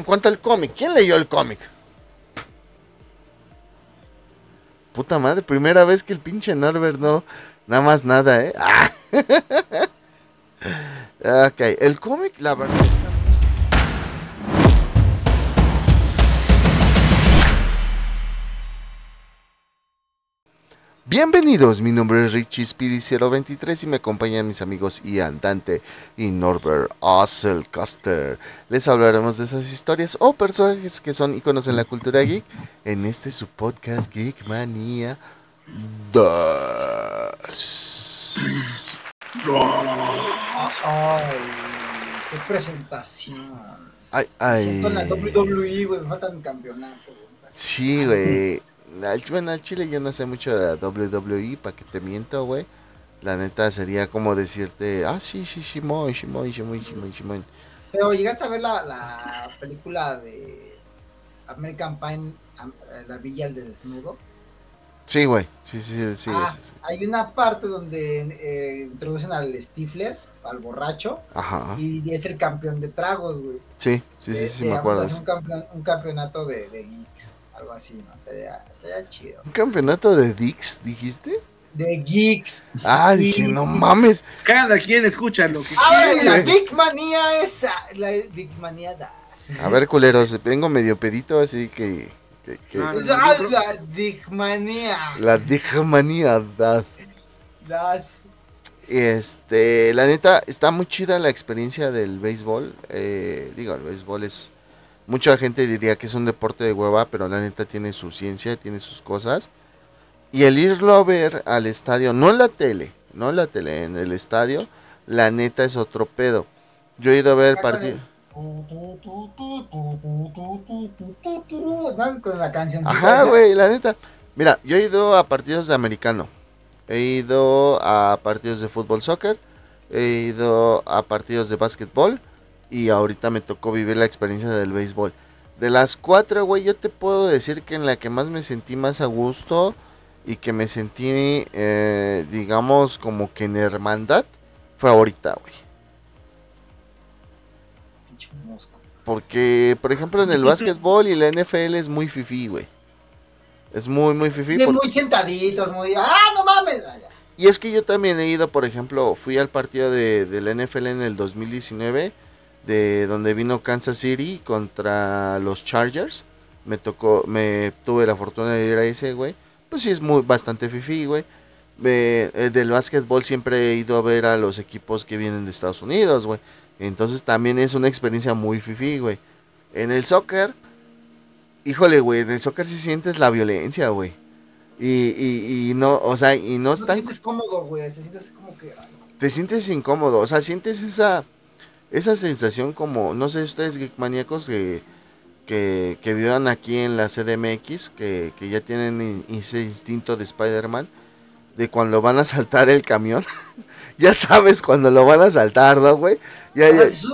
En cuanto al cómic, ¿quién leyó el cómic? Puta madre, primera vez que el pinche Norbert no, nada más nada, ¿eh? Ah. ok, el cómic, la verdad. Bienvenidos, mi nombre es Richie Speedy023 y me acompañan mis amigos Ian Dante y Norbert Osselcaster. Les hablaremos de esas historias o personajes que son iconos en la cultura geek en este su podcast Geek Manía 2. Ay, qué presentación. Ay, Me ay. siento en la WWE, güey, me falta mi campeonato. Sí, güey. Al- Bueno, al chile yo no sé mucho de la WWE, para que te miento, güey. La neta sería como decirte, ah, sí, sí, Shimon, Shimon, Shimon, Shimon, Shimon. Pero llegaste a ver la, la película de American am- eh, La Villa del Desnudo. Sí, güey. Sí, sí, sí, sí, Ah, sí, sí. Hay una parte donde eh, introducen al Stifler, al borracho, Ajá. y es el campeón de tragos, güey. Sí, sí, sí, De- sí, de- me acuerdo. hace Un, campeón- un campeonato de, de geeks, algo así, ¿no? Estaría, estaría chido. ¿Un campeonato de Dix, dijiste? De geeks. Ah, dije, no mames. Cada quien escucha lo que Sí, ¡Ay, güey. la Geek Manía esa! La Geek Manía das. A ver, culeros, vengo medio pedito, así que... que- que- Ah, no, ¡Ah, la Geek Manía! La manía das. Das. Este, la neta, está muy chida la experiencia del béisbol. eh, digo, el béisbol es. Mucha gente diría que es un deporte de hueva, pero la neta tiene su ciencia, tiene sus cosas. Y el irlo a ver al estadio, no en la tele, no en la tele, en el estadio, la neta es otro pedo. Yo he ido a ver partidos. Con la canción. Ajá, güey, la neta. Mira, yo he ido a partidos de americano. He ido a partidos de fútbol soccer. He ido a partidos de básquetbol. Y ahorita me tocó vivir la experiencia del béisbol. De las cuatro, güey, yo te puedo decir que en la que más me sentí más a gusto y que me sentí, eh, digamos, como que en hermandad, fue ahorita, güey. Pinche mosco. Porque, por ejemplo, en el básquetbol y la NFL es muy fifí, güey. Es muy, muy fifí. Sí, por- muy sentaditos, muy. ¡Ah, no mames! Y es que yo también he ido, por ejemplo, fui al partido de, de la NFL en el 2019, de donde vino Kansas City contra los Chargers. Me tocó, me tuve la fortuna de ir a ese, güey. Pues sí, es muy, bastante fifi, güey. Eh, del básquetbol siempre he ido a ver a los equipos que vienen de Estados Unidos, güey. Entonces también es una experiencia muy fifi, güey. En el soccer, híjole, güey, en el soccer sí sientes la violencia, güey. Y, y, y no, o sea, y no No es te sientes cómodo, güey. Te sientes como que. ay, te sientes incómodo, o sea, sientes esa esa sensación como, no sé, ustedes geekmaníacos que, que, que vivan aquí en la CDMX, que, que ya tienen ese instinto de Spider-Man, de cuando van a saltar el camión, ya sabes cuando lo van a saltar, ¿no, güey? Ya, ya- su-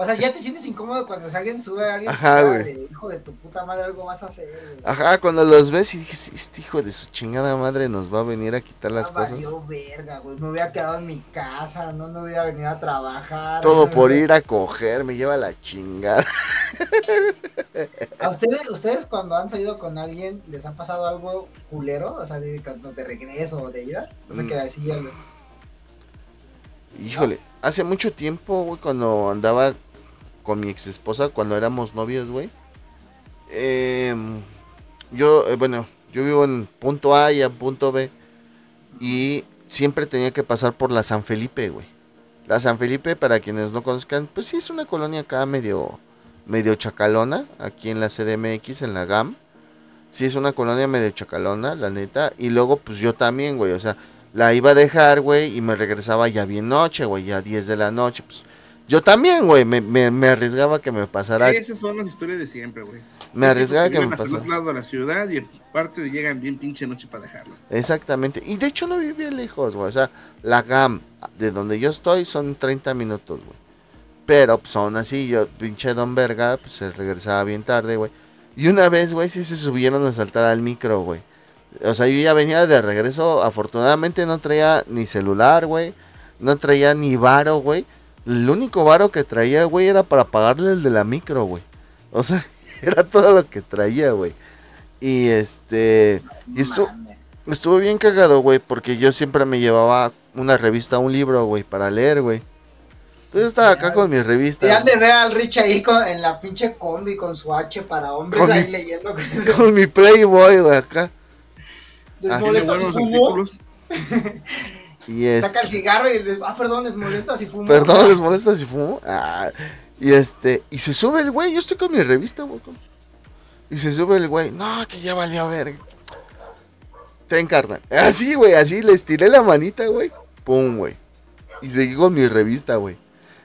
o sea, ya te sientes incómodo cuando alguien sube a alguien. Ajá, güey. Hijo de tu puta madre, algo vas a hacer. güey". ajá, cuando los ves y dices, este hijo de su chingada madre nos va a venir a quitar las Ah, cosas. valió verga, güey. Me hubiera quedado en mi casa, no me hubiera venido a trabajar. Todo no por ir a coger, me lleva la chingada. ¿A ustedes, ustedes cuando han salido con alguien, les ha pasado algo culero? O sea, de, de regreso o de ida. O sea, Mm. que así ya lo- Híjole, hace mucho tiempo, güey, cuando andaba con mi ex esposa, cuando éramos novios, güey. em, yo, eh, bueno, yo vivo en punto A y en punto B. Y siempre tenía que pasar por la San Felipe, güey. La San Felipe, para quienes no conozcan, pues sí es una colonia acá medio, medio chacalona, aquí en la CDMX, en la GAM. Sí es una colonia medio chacalona, la neta. Y luego, pues yo también, güey, o sea, la iba a dejar, güey, y me regresaba ya bien noche, güey, ya 10 de la noche. Pues yo también, güey, me, me, me arriesgaba que me pasara. Esas son las historias de siempre, güey. Me arriesgaba que me pasara. otro lado de la ciudad y aparte llegan bien pinche noche para dejarlo. Exactamente. Y de hecho no vivía lejos, güey. O sea, la GAM de donde yo estoy son 30 minutos, güey. Pero pues aún así, yo, pinche Don Verga, pues se regresaba bien tarde, güey. Y una vez, güey, sí se subieron a saltar al micro, güey. O sea, yo ya venía de regreso. Afortunadamente no traía ni celular, güey. No traía ni varo, güey. El único varo que traía, güey, era para pagarle el de la micro, güey. O sea, era todo lo que traía, güey. Y este. Y esto estuvo bien cagado, güey, porque yo siempre me llevaba una revista, un libro, güey, para leer, güey. Entonces estaba acá con mi Y revista, han de ver al Rich ahí con- en la pinche combi con su H para hombres Con ahí mi- leyendo. con con mi Playboy, güey, acá. ¿Les molesta artículos. Y. Saca el cigarro y les, ah, perdón, les molesta si fumo. Perdón, ¿les molesta si fumo? Ah, y este, y se sube el güey, yo estoy con mi revista, güey. Y se sube el güey, no, que ya valió a ver. Ten carnal. Así, güey, así le estiré la manita, güey. Pum, güey. Y seguí con mi revista, güey.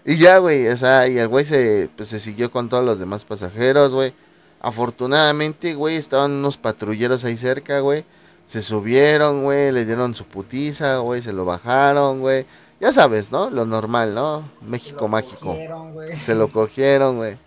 Y ya, güey, o sea, y el güey se, pues, se siguió con todos los demás pasajeros, güey. Afortunadamente, güey, estaban unos patrulleros ahí cerca, güey. Se subieron, güey, le dieron su putiza, güey, se lo bajaron, güey. Ya sabes, ¿no? Lo normal, ¿no? Se México lo mágico. cogieron, güey. Se lo cogieron, güey.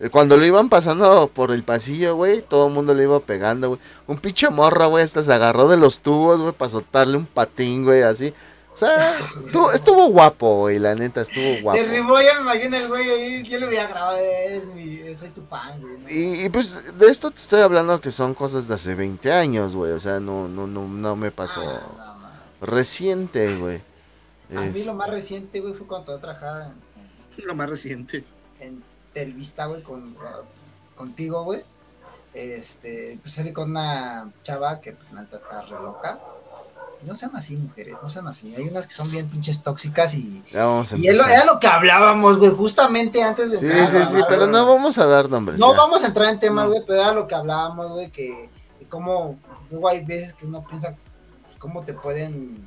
Eh, Cuando lo iban pasando por el pasillo, güey, todo el mundo le iba pegando, güey. Un pinche morra, güey, hasta se agarró de los tubos, güey, para soltarle un patín, güey, así. O sea, estuvo, estuvo guapo, güey, la neta, estuvo guapo. Se ribó, ya me imagino el güey ahí. Yo le hubiera grabado, es mi, soy tu pan, güey. ¿no? Y, y, pues de esto te estoy hablando que son cosas de hace 20 años, güey. O sea, no, no, no, no me pasó Ah, no, reciente, güey. A mí Es- lo más reciente, güey, fue cuando trabajaba en, Lo más reciente. en Telvista, güey, con, contigo, güey. Este, pues salí con una chava que, pues, neta está re loca. No sean así, mujeres, no sean así. Hay unas que son bien pinches tóxicas y. Y es lo- era lo que hablábamos, güey, justamente antes de Sí, entrar sí, sí, pero güey. no vamos a dar nombres. No ya. vamos a entrar en temas, No. güey, pero era lo que hablábamos, güey, que, que cómo, luego hay veces que uno piensa pues, cómo te pueden,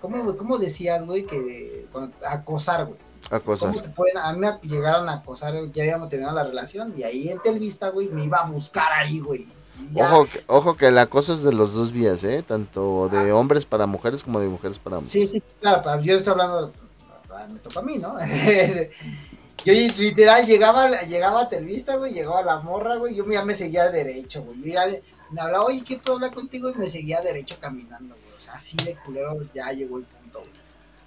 cómo, cómo decías, güey, que cuando- acosar, güey. Acosar. ¿Cómo te pueden, a mí me llegaron a acosar, ya habíamos terminado la relación y ahí en Telvista, güey, me iba a buscar ahí, güey. Ojo, que- ojo que el acoso es de los dos vías, ¿eh? Tanto de hombres para mujeres como de mujeres para hombres. Sí, sí, claro, yo estoy hablando, ah, me toca a mí, ¿no? yo literal llegaba, llegaba a Telvista, güey, llegaba la morra, güey, yo ya me seguía derecho, güey. Yo ya me hablaba, oye, ¿qué puedo hablar contigo? Y me seguía derecho caminando, güey. O sea, así de culero ya llegó el punto, güey.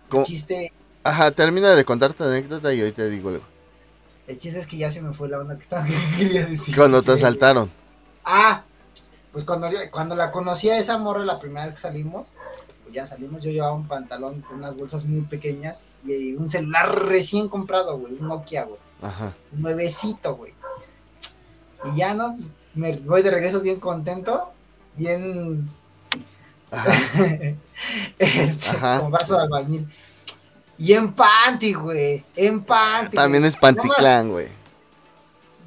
¿Cómo? El chiste, Ajá, termina de contar tu anécdota y hoy te digo algo. el chiste es que ya se me fue la onda que estaba que quería decir. Cuando te asaltaron. Ah, pues cuando, cuando la conocí a esa morra la primera vez que salimos, pues ya salimos, yo llevaba un pantalón con unas bolsas muy pequeñas y un celular recién comprado, güey, un Nokia, güey, Ajá. un nuevecito, güey. Y ya, ¿no? Me voy de regreso bien contento, bien... Ajá. este, Ajá. con brazo de albañil. Y en panty, güey, en panty. También es Panticlán, güey.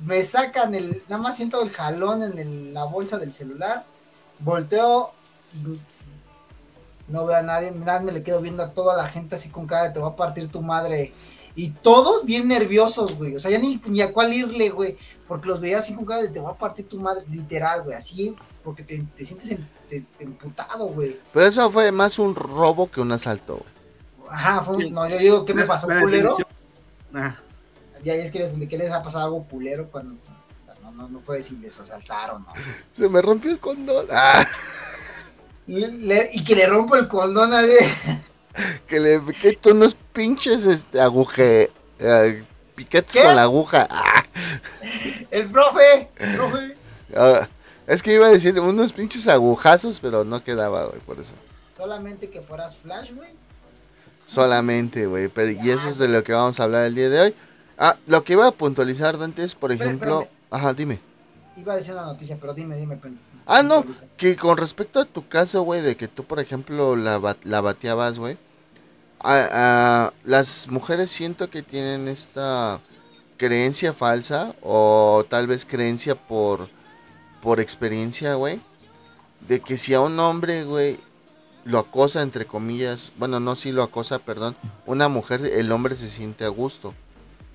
Me sacan el, nada más siento el jalón en el- la bolsa del celular, volteo y no veo a nadie, nada me le quedo viendo a toda la gente así con cara de te va a partir tu madre. Y todos bien nerviosos, güey. O sea, ya ni, ni a cuál irle, güey. Porque los veía así con cara de te va a partir tu madre, literal, güey. Así, porque te, te sientes em- te- te emputado, güey. Pero eso fue más un robo que un asalto, güey. Ajá, fue un- Sí. no, yo digo, ¿qué me pasó, culero? Ah, Ya es que les, que les ha pasado algo culero cuando... No, no, no fue si les asaltaron, ¿no? Se me rompió el condón. Ah, Le- le- y que le rompo el condón a que le que tú unos pinches este aguje eh, piquetes ¿Qué? con la aguja. Ah, el profe, el profe. ah, es que iba a decir unos pinches agujazos, pero no quedaba, güey, por eso. Solamente que fueras flash, güey. Solamente, güey. Pero, y eso es de lo que vamos a hablar el día de hoy. Ah, lo que iba a puntualizar antes, por Espera, ejemplo. espérame. Ajá, dime. Iba a decir una noticia, pero dime, dime. Ah, no, que con respecto a tu caso, güey, de que tú, por ejemplo, la, ba- la bateabas, güey. ah, las mujeres siento que tienen esta creencia falsa o tal vez creencia por, por experiencia, güey. De que si a un hombre, güey, lo acosa, entre comillas, bueno, no si lo acosa, perdón, una mujer, el hombre se siente a gusto.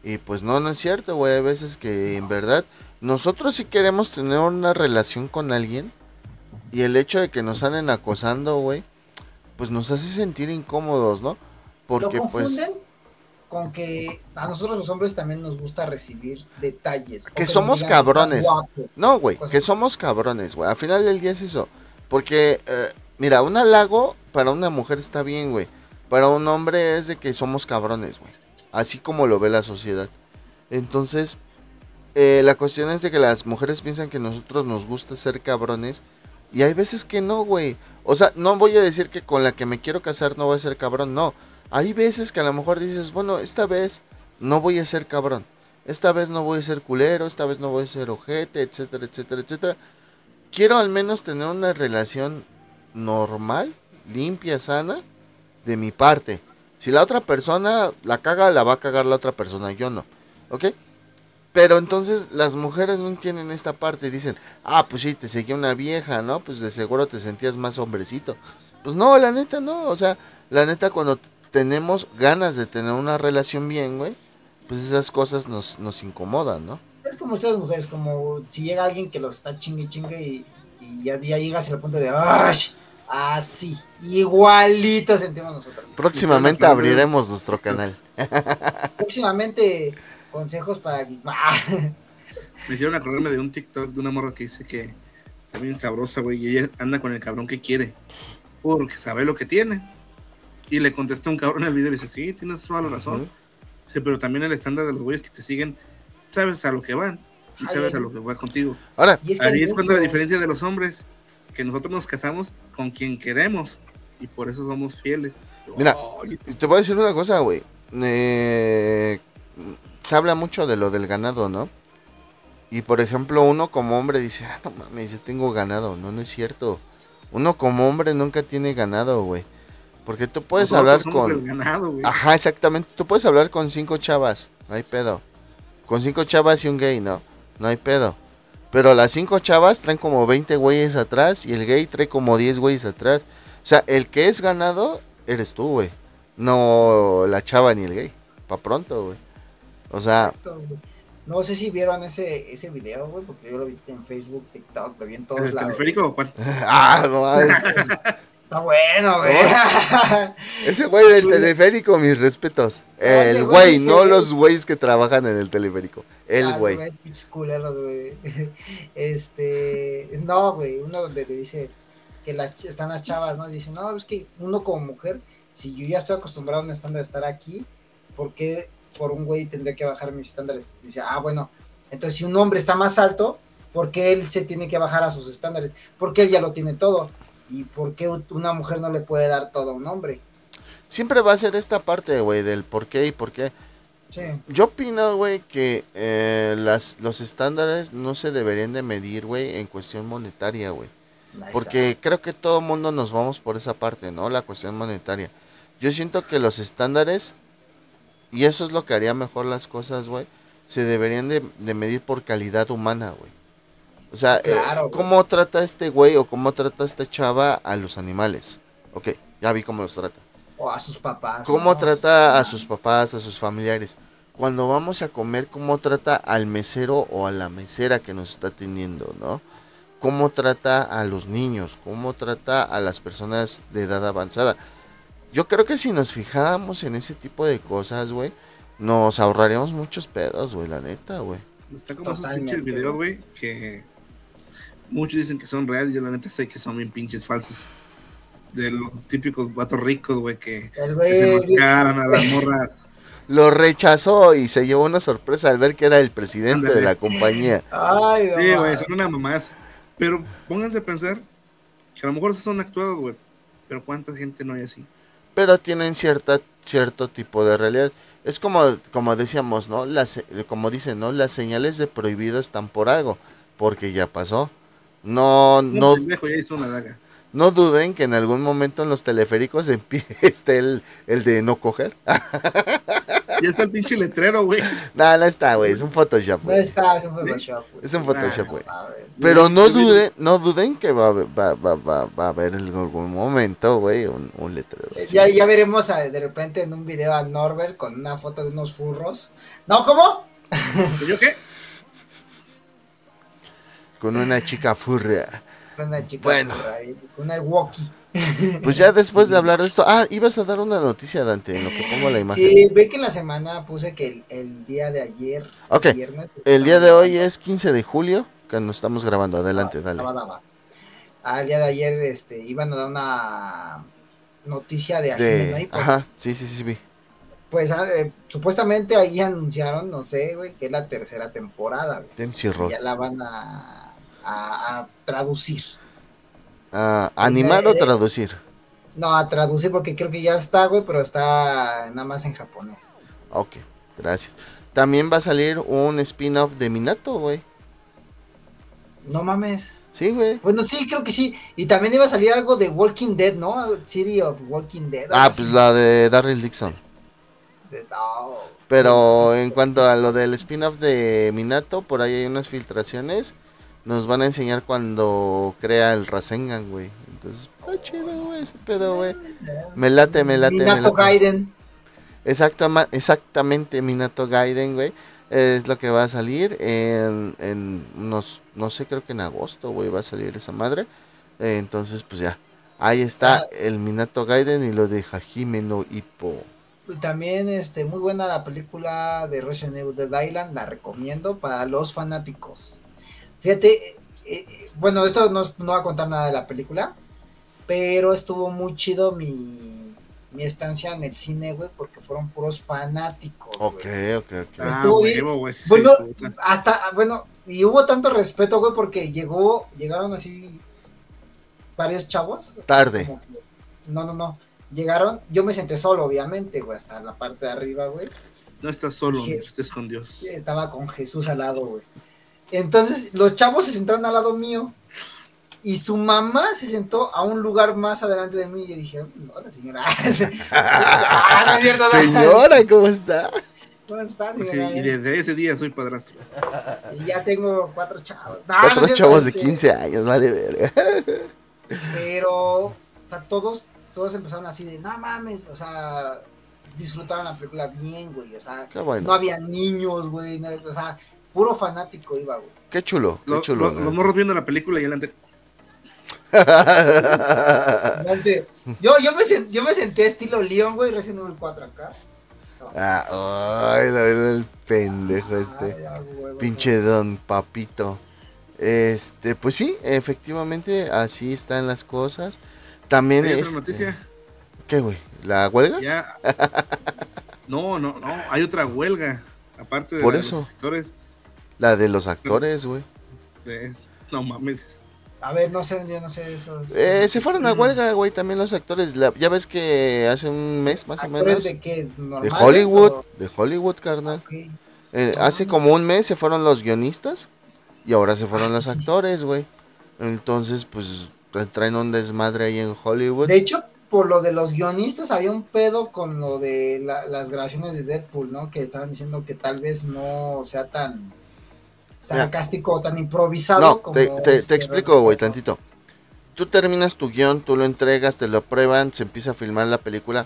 Y pues no, no es cierto, güey. Hay veces que en verdad nosotros sí queremos tener una relación con alguien. Y el hecho de que nos anden acosando, güey, pues nos hace sentir incómodos, ¿no? Porque Lo pues... con que a nosotros los hombres también nos gusta recibir detalles. Que somos digan, "Estás cabrones". guapo". No, güey, que así. somos cabrones, güey. Al final del día es eso. Porque, eh, mira, un halago para una mujer está bien, güey. Para un hombre es de que somos cabrones, güey. Así como lo ve la sociedad. Entonces, eh, la cuestión es de que las mujeres piensan que nosotros nos gusta ser cabrones. Y hay veces que no, güey. O sea, no voy a decir que con la que me quiero casar no voy a ser cabrón, no. Hay veces que a lo mejor dices, bueno, esta vez no voy a ser cabrón. Esta vez no voy a ser culero, esta vez no voy a ser ojete, etcétera, etcétera, etcétera. Quiero al menos tener una relación normal, limpia, sana, de mi parte. Si la otra persona la caga, la va a cagar la otra persona, yo no. ¿Ok? Pero entonces las mujeres no entienden esta parte. Dicen, ah, pues sí, te seguía una vieja, ¿no? Pues de seguro te sentías más hombrecito. Pues no, la neta no. O sea, la neta cuando tenemos ganas de tener una relación bien, güey, pues esas cosas nos, nos incomodan, ¿no? Es como ustedes mujeres, como si llega alguien que los está chingue chingue y, y ya, ya llegas al punto de ¡ay! Así, igualito sentimos nosotros. Próximamente abriremos nuestro canal. Próximamente consejos para Me hicieron acordarme de un TikTok de una morra que dice que está bien sabrosa, güey, y ella anda con el cabrón que quiere, porque sabe lo que tiene. Y le contesta un cabrón en el video y dice, sí, tienes toda la razón. Sí, pero también el estándar de los güeyes que te siguen, sabes a lo que van y Ay, sabes a lo que va contigo. Ahora, Y es que Ahí es cuando la diferencia de los hombres, que nosotros nos casamos con quien queremos y por eso somos fieles. Mira. Te voy a decir una cosa, güey. Eh, se habla mucho de lo del ganado, ¿no? Y por ejemplo, uno como hombre dice, ah, no mames, yo tengo ganado. No, no es cierto. Uno como hombre nunca tiene ganado, güey. Porque tú puedes nosotros hablar con... ganado. Ajá, exactamente. Tú puedes hablar con cinco chavas, no hay pedo. Con cinco chavas y un gay, ¿no? No hay pedo. Pero las cinco chavas traen como 20 güeyes atrás y el gay trae como 10 güeyes atrás. O sea, el que es ganado eres tú, güey. No la chava ni el gay. Pa' pronto, güey. O sea. No sé si vieron ese, ese video, güey, porque yo lo vi en Facebook, TikTok, lo vi en ¿En todos el lados. teleférico o cuál? ah, no mames. Está bueno, güey. Ese güey del teleférico, mis respetos. El güey, no los güeyes que trabajan en el teleférico. El Ah, güey. Este, no, güey, uno donde le dice que las están las chavas, ¿no? Y dice, no, es que uno como mujer, si yo ya estoy acostumbrado a un estándar de estar aquí, ¿por qué por un güey tendría que bajar mis estándares? Dice, ah, bueno, entonces si un hombre está más alto, ¿por qué él se tiene que bajar a sus estándares? Porque él ya lo tiene todo. ¿Y por qué una mujer no le puede dar todo a un hombre? Siempre va a ser esta parte, güey, del por qué y por qué. Sí, Yo opino, güey, que eh, las, los estándares no se deberían de medir, güey, en cuestión monetaria, güey. Porque creo que todo mundo nos vamos por esa parte, ¿no? La cuestión monetaria. Yo siento que los estándares, y eso es lo que haría mejor las cosas, güey, se deberían de, de medir por calidad humana, güey. O sea, eh, Claro. ¿cómo trata este güey o cómo trata esta chava a los animales? Ok, ya vi cómo los trata. o a sus papás. ¿Cómo ¿no? trata a sus papás, a sus familiares? Cuando vamos a comer, ¿cómo trata al mesero o a la mesera que nos está atendiendo, no? ¿Cómo trata a los niños? ¿Cómo trata a las personas de edad avanzada? Yo creo que si nos fijáramos en ese tipo de cosas, güey, nos ahorraríamos muchos pedos, güey, la neta, güey. Está como esos Totalmente, pinches videos, güey, que muchos dicen que son reales, yo la neta sé que son bien pinches falsos. De los típicos vatos ricos, güey, que, se mascaran a las morras. Lo rechazó y se llevó una sorpresa al ver que era el presidente de la compañía. Ay, no Sí, güey, son una mamás. Pero pónganse a pensar que a lo mejor esos son actuados, güey. Pero cuánta gente no hay así. pero tienen cierta cierto tipo de realidad. Es como como decíamos, ¿no? Las como dicen, ¿no? Las señales de prohibido están por algo, porque ya pasó. No no pendejo ya hizo una daga. no duden que en algún momento en los teleféricos esté el, el de no coger. Ya está el pinche letrero, güey. no, no está, güey, es un Photoshop. No güey. está, es un Photoshop. güey. Es un Photoshop, güey. A ver. Pero no duden, no duden que va, a haber- va, va, va, va a haber en algún momento, güey, un, un letrero. así. Ya, ya veremos a- de repente en un video a Norbert con una foto de unos furros. ¿No? ¿Cómo? ¿Yo qué? Con una chica furria. Con una chica Bueno. furra con una walkie. Pues ya después de hablar de esto, ah, ibas a dar una noticia, Dante, en lo que pongo la imagen. Sí, ve que en la semana puse que el, el día de ayer. Ok, viernes, El día de hoy es 15 de julio, que nos estamos grabando. Adelante, dale. Ah, el día de ayer este, iban a dar una noticia de De... Ahí, por- Ajá, sí, sí, sí, vi. Pues ah, eh, supuestamente ahí anunciaron, no sé, güey, que es la tercera temporada, güey. Ya la van a, a- a traducir. Ah, ¿Animar o Eh, traducir? No, a traducir porque creo que ya está, güey, pero está nada más en japonés. Ok, gracias. También va a salir un spin-off de Minato, güey. No mames. Sí, güey. Bueno, sí, creo que sí. Y también iba a salir algo de Walking Dead, ¿no? City of Walking Dead. Ah, pues la de Darryl Dixon. De- no. Pero en cuanto a lo del spin-off de Minato, por ahí hay unas filtraciones. Nos van a enseñar cuando crea el Rasengan, güey. Entonces, está chido, güey, ese pedo, güey. Me late, me late, me Minato late. Gaiden. Exactama- exactamente, Minato Gaiden, güey. Es lo que va a salir en, en unos, no sé, creo que en agosto, güey, va a salir esa madre. Eh, entonces, pues ya. Ahí está Ah. el Minato Gaiden y lo de Hajime no Ippo. También, este, muy buena la película de Resident Evil Dead Island. La recomiendo para los fanáticos. Fíjate, eh, eh, bueno, esto no, no va a contar nada de la película. Pero estuvo muy chido mi, mi estancia en el cine, güey, porque fueron puros fanáticos. Ok, güey. ok, ok. Ah, Estuvo bien. huevo, güey, sí, sí, Bueno, hasta, bueno, y hubo tanto respeto, güey, porque llegó, llegaron así varios chavos. Tarde. que- no, no, no. Llegaron, yo me senté solo, obviamente, güey, hasta la parte de arriba, güey. No estás solo, estés con Dios. Estaba con Jesús al lado, güey. Entonces, los chavos se sentaron al lado mío. Y su mamá se sentó a un lugar más adelante de mí. Y yo dije, no, la señora. ah, no es cierto, no. Señora, ¿cómo está? ¿Cómo está, Sí, señora? y desde ese día soy padrastro. Y ya tengo cuatro chavos. No, no cierto, chavos de este, 15 años, vale verga. Pero, o sea, todos, todos empezaron así de, no mames, o sea, disfrutaron la película bien, güey. O sea, bueno. no había niños, güey. no- o sea, puro fanático iba, güey. Qué chulo, qué Lo- chulo. los morros viendo la película y adelante. Adelante. Yo, yo, me yo me senté estilo Leon, güey, Resident Evil 4 acá. Ah, ay, la verdad, el pendejo este. Ay, ya, güey, Pinche don papito. Este, pues sí, efectivamente, así están las cosas. También ¿Hay es. otra noticia? ¿Qué, güey? ¿La huelga? Ya. No, no, no. Hay otra huelga. Aparte de Por eso. los actores. La de los actores, güey. no mames. A ver, no sé, yo no sé eso. Eh, se fueron a huelga, güey, también los actores. La- ya ves que hace un mes más o ¿Actores menos. de qué? De ¿Normales Hollywood, o- de Hollywood, carnal. Eh, hace como un mes se fueron los guionistas y ahora se fueron Ah, los sí. actores, güey. Entonces, pues traen un desmadre ahí en Hollywood. De hecho, por lo de los guionistas había un pedo con lo de la- las grabaciones de Deadpool, ¿no? Que estaban diciendo que tal vez no sea tan sarcástico o tan improvisado No, como te, te- este te explico, güey, tantito. Tú terminas tu guion, tú lo entregas, te lo prueban, se empieza a filmar la película.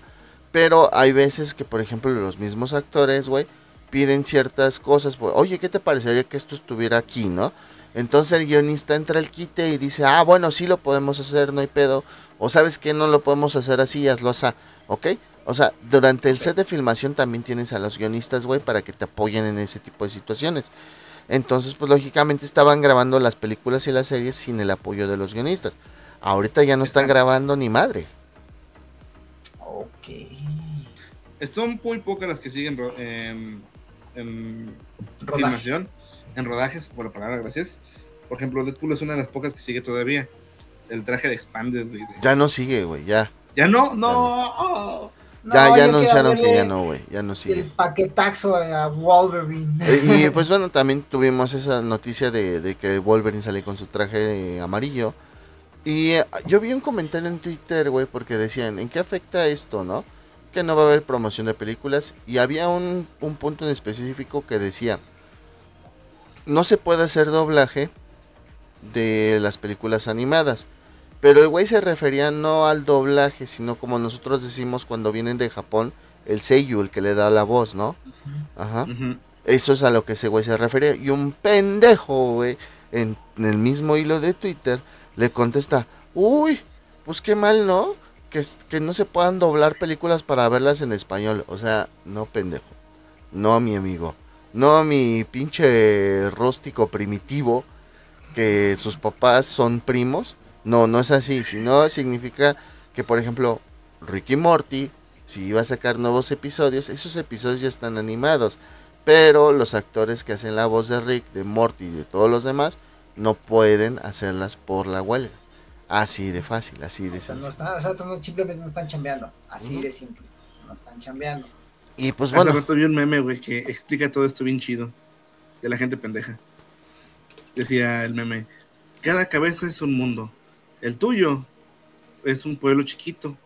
Pero hay veces que, por ejemplo, los mismos actores, güey, piden ciertas cosas. pues, Oye, ¿qué te parecería que esto estuviera aquí, no? Entonces el guionista entra al quite y dice, ah, bueno, sí lo podemos hacer, no hay pedo. O sabes que no lo podemos hacer así, hazlo así, ¿ok? O sea, durante el set de filmación también tienes a los guionistas, güey, para que te apoyen en ese tipo de situaciones. Entonces, pues lógicamente estaban grabando las películas y las series sin el apoyo de los guionistas. Ahorita ya no están Exacto. grabando ni madre. Ok. Son muy pocas las que siguen ro- en, en Rodaje. filmación, en rodajes, por la palabra, gracias. Por ejemplo, Deadpool es una de las pocas que sigue todavía. El traje de Expanded, güey, Ya no sigue, güey, ya. ¿Ya no? No. Ya, No, ya anunciaron que ya no, güey, ya no El sigue. paquetaxo a Wolverine. Eh, Y pues bueno, también tuvimos esa noticia de, de que Wolverine sale con su traje amarillo. Y eh, yo vi un comentario en Twitter, güey, porque decían, ¿en qué afecta esto, no? Que no va a haber promoción de películas. Y había un, un punto en específico que decía, no se puede hacer doblaje de las películas animadas. Pero el güey se refería no al doblaje, sino como nosotros decimos cuando vienen de Japón, el seiyu, el que le da la voz, ¿no? Ajá. Eso es a lo que ese güey se refería. Y un pendejo, güey, en, en el mismo hilo de Twitter, le contesta, uy, pues qué mal, ¿no? Que, que no se puedan doblar películas para verlas en español. O sea, no pendejo. No, mi amigo. No, mi pinche rústico primitivo, que sus papás son primos. No, no es así. Sino significa que, por ejemplo, Ricky Morty si iba a sacar nuevos episodios, esos episodios ya están animados. Pero los actores que hacen la voz de Rick, de Morty y de todos los demás, no pueden hacerlas por la huelga. Así de fácil, así de O sea, no sencillo. están, o sea, no- simplemente no están chambeando. Así de simple. No están chambeando. Y pues Hace bueno, rato vi un meme, güey, que explica todo esto bien chido. De la gente pendeja. Decía el meme, cada cabeza es un mundo. El tuyo es un pueblo chiquito.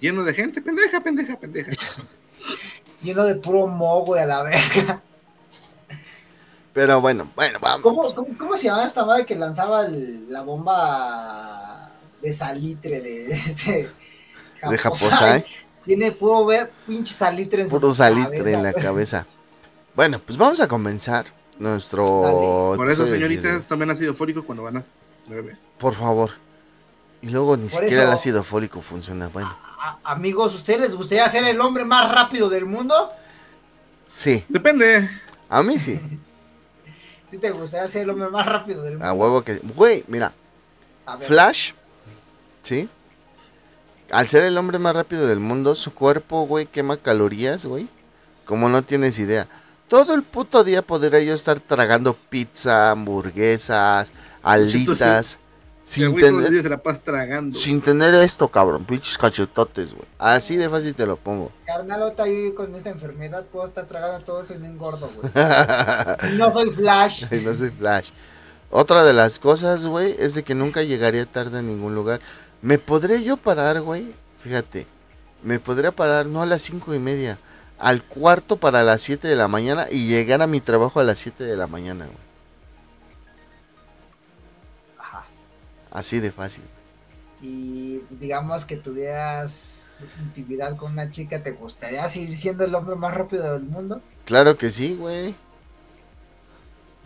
Lleno de gente pendeja, pendeja, pendeja. Lleno de puro mo, güey, a la verga. pero bueno, bueno, vamos. ¿Cómo, cómo, cómo se llamaba esta madre que lanzaba el- la bomba de salitre de este? De Japosai. Tiene, puedo ver pinche salitre en su Puro salitre cabeza, en la güey. cabeza. Bueno, pues vamos a comenzar nuestro. Por eso, señoritas, de- tomen ácido fólico cuando van a. Por favor. Y luego ni Por siquiera el ácido fólico funciona. Bueno, A- amigos, ¿ustedes les gustaría ser el hombre más rápido del mundo? sí, Depende. a mí sí. ¿Sí te gustaría ser el hombre más rápido del mundo? A huevo que. Güey, mira, Flash, ¿sí? Al ser el hombre más rápido del mundo, su cuerpo, güey, quema calorías, güey. Como no tienes idea. Todo el puto día podría yo estar tragando pizza, hamburguesas, alitas. Sin tener, días se la pasa tragando. sin tener esto, cabrón. Pinches cachetotes, güey. Así de fácil te lo pongo. carnalota, yo con esta enfermedad puedo estar tragando todo eso y no engordo, güey. Y no soy Flash. No soy Flash. Otra de las cosas, güey, es de que nunca llegaría tarde a ningún lugar. ¿Me podré yo parar, güey? Fíjate. Me podría parar no a las cinco y media, al cuarto para las 7 de la mañana y llegar a mi trabajo a las 7 de la mañana, güey. Así de fácil. Y digamos que tuvieras intimidad con una chica, ¿te gustaría seguir siendo el hombre más rápido del mundo? Claro que sí, güey.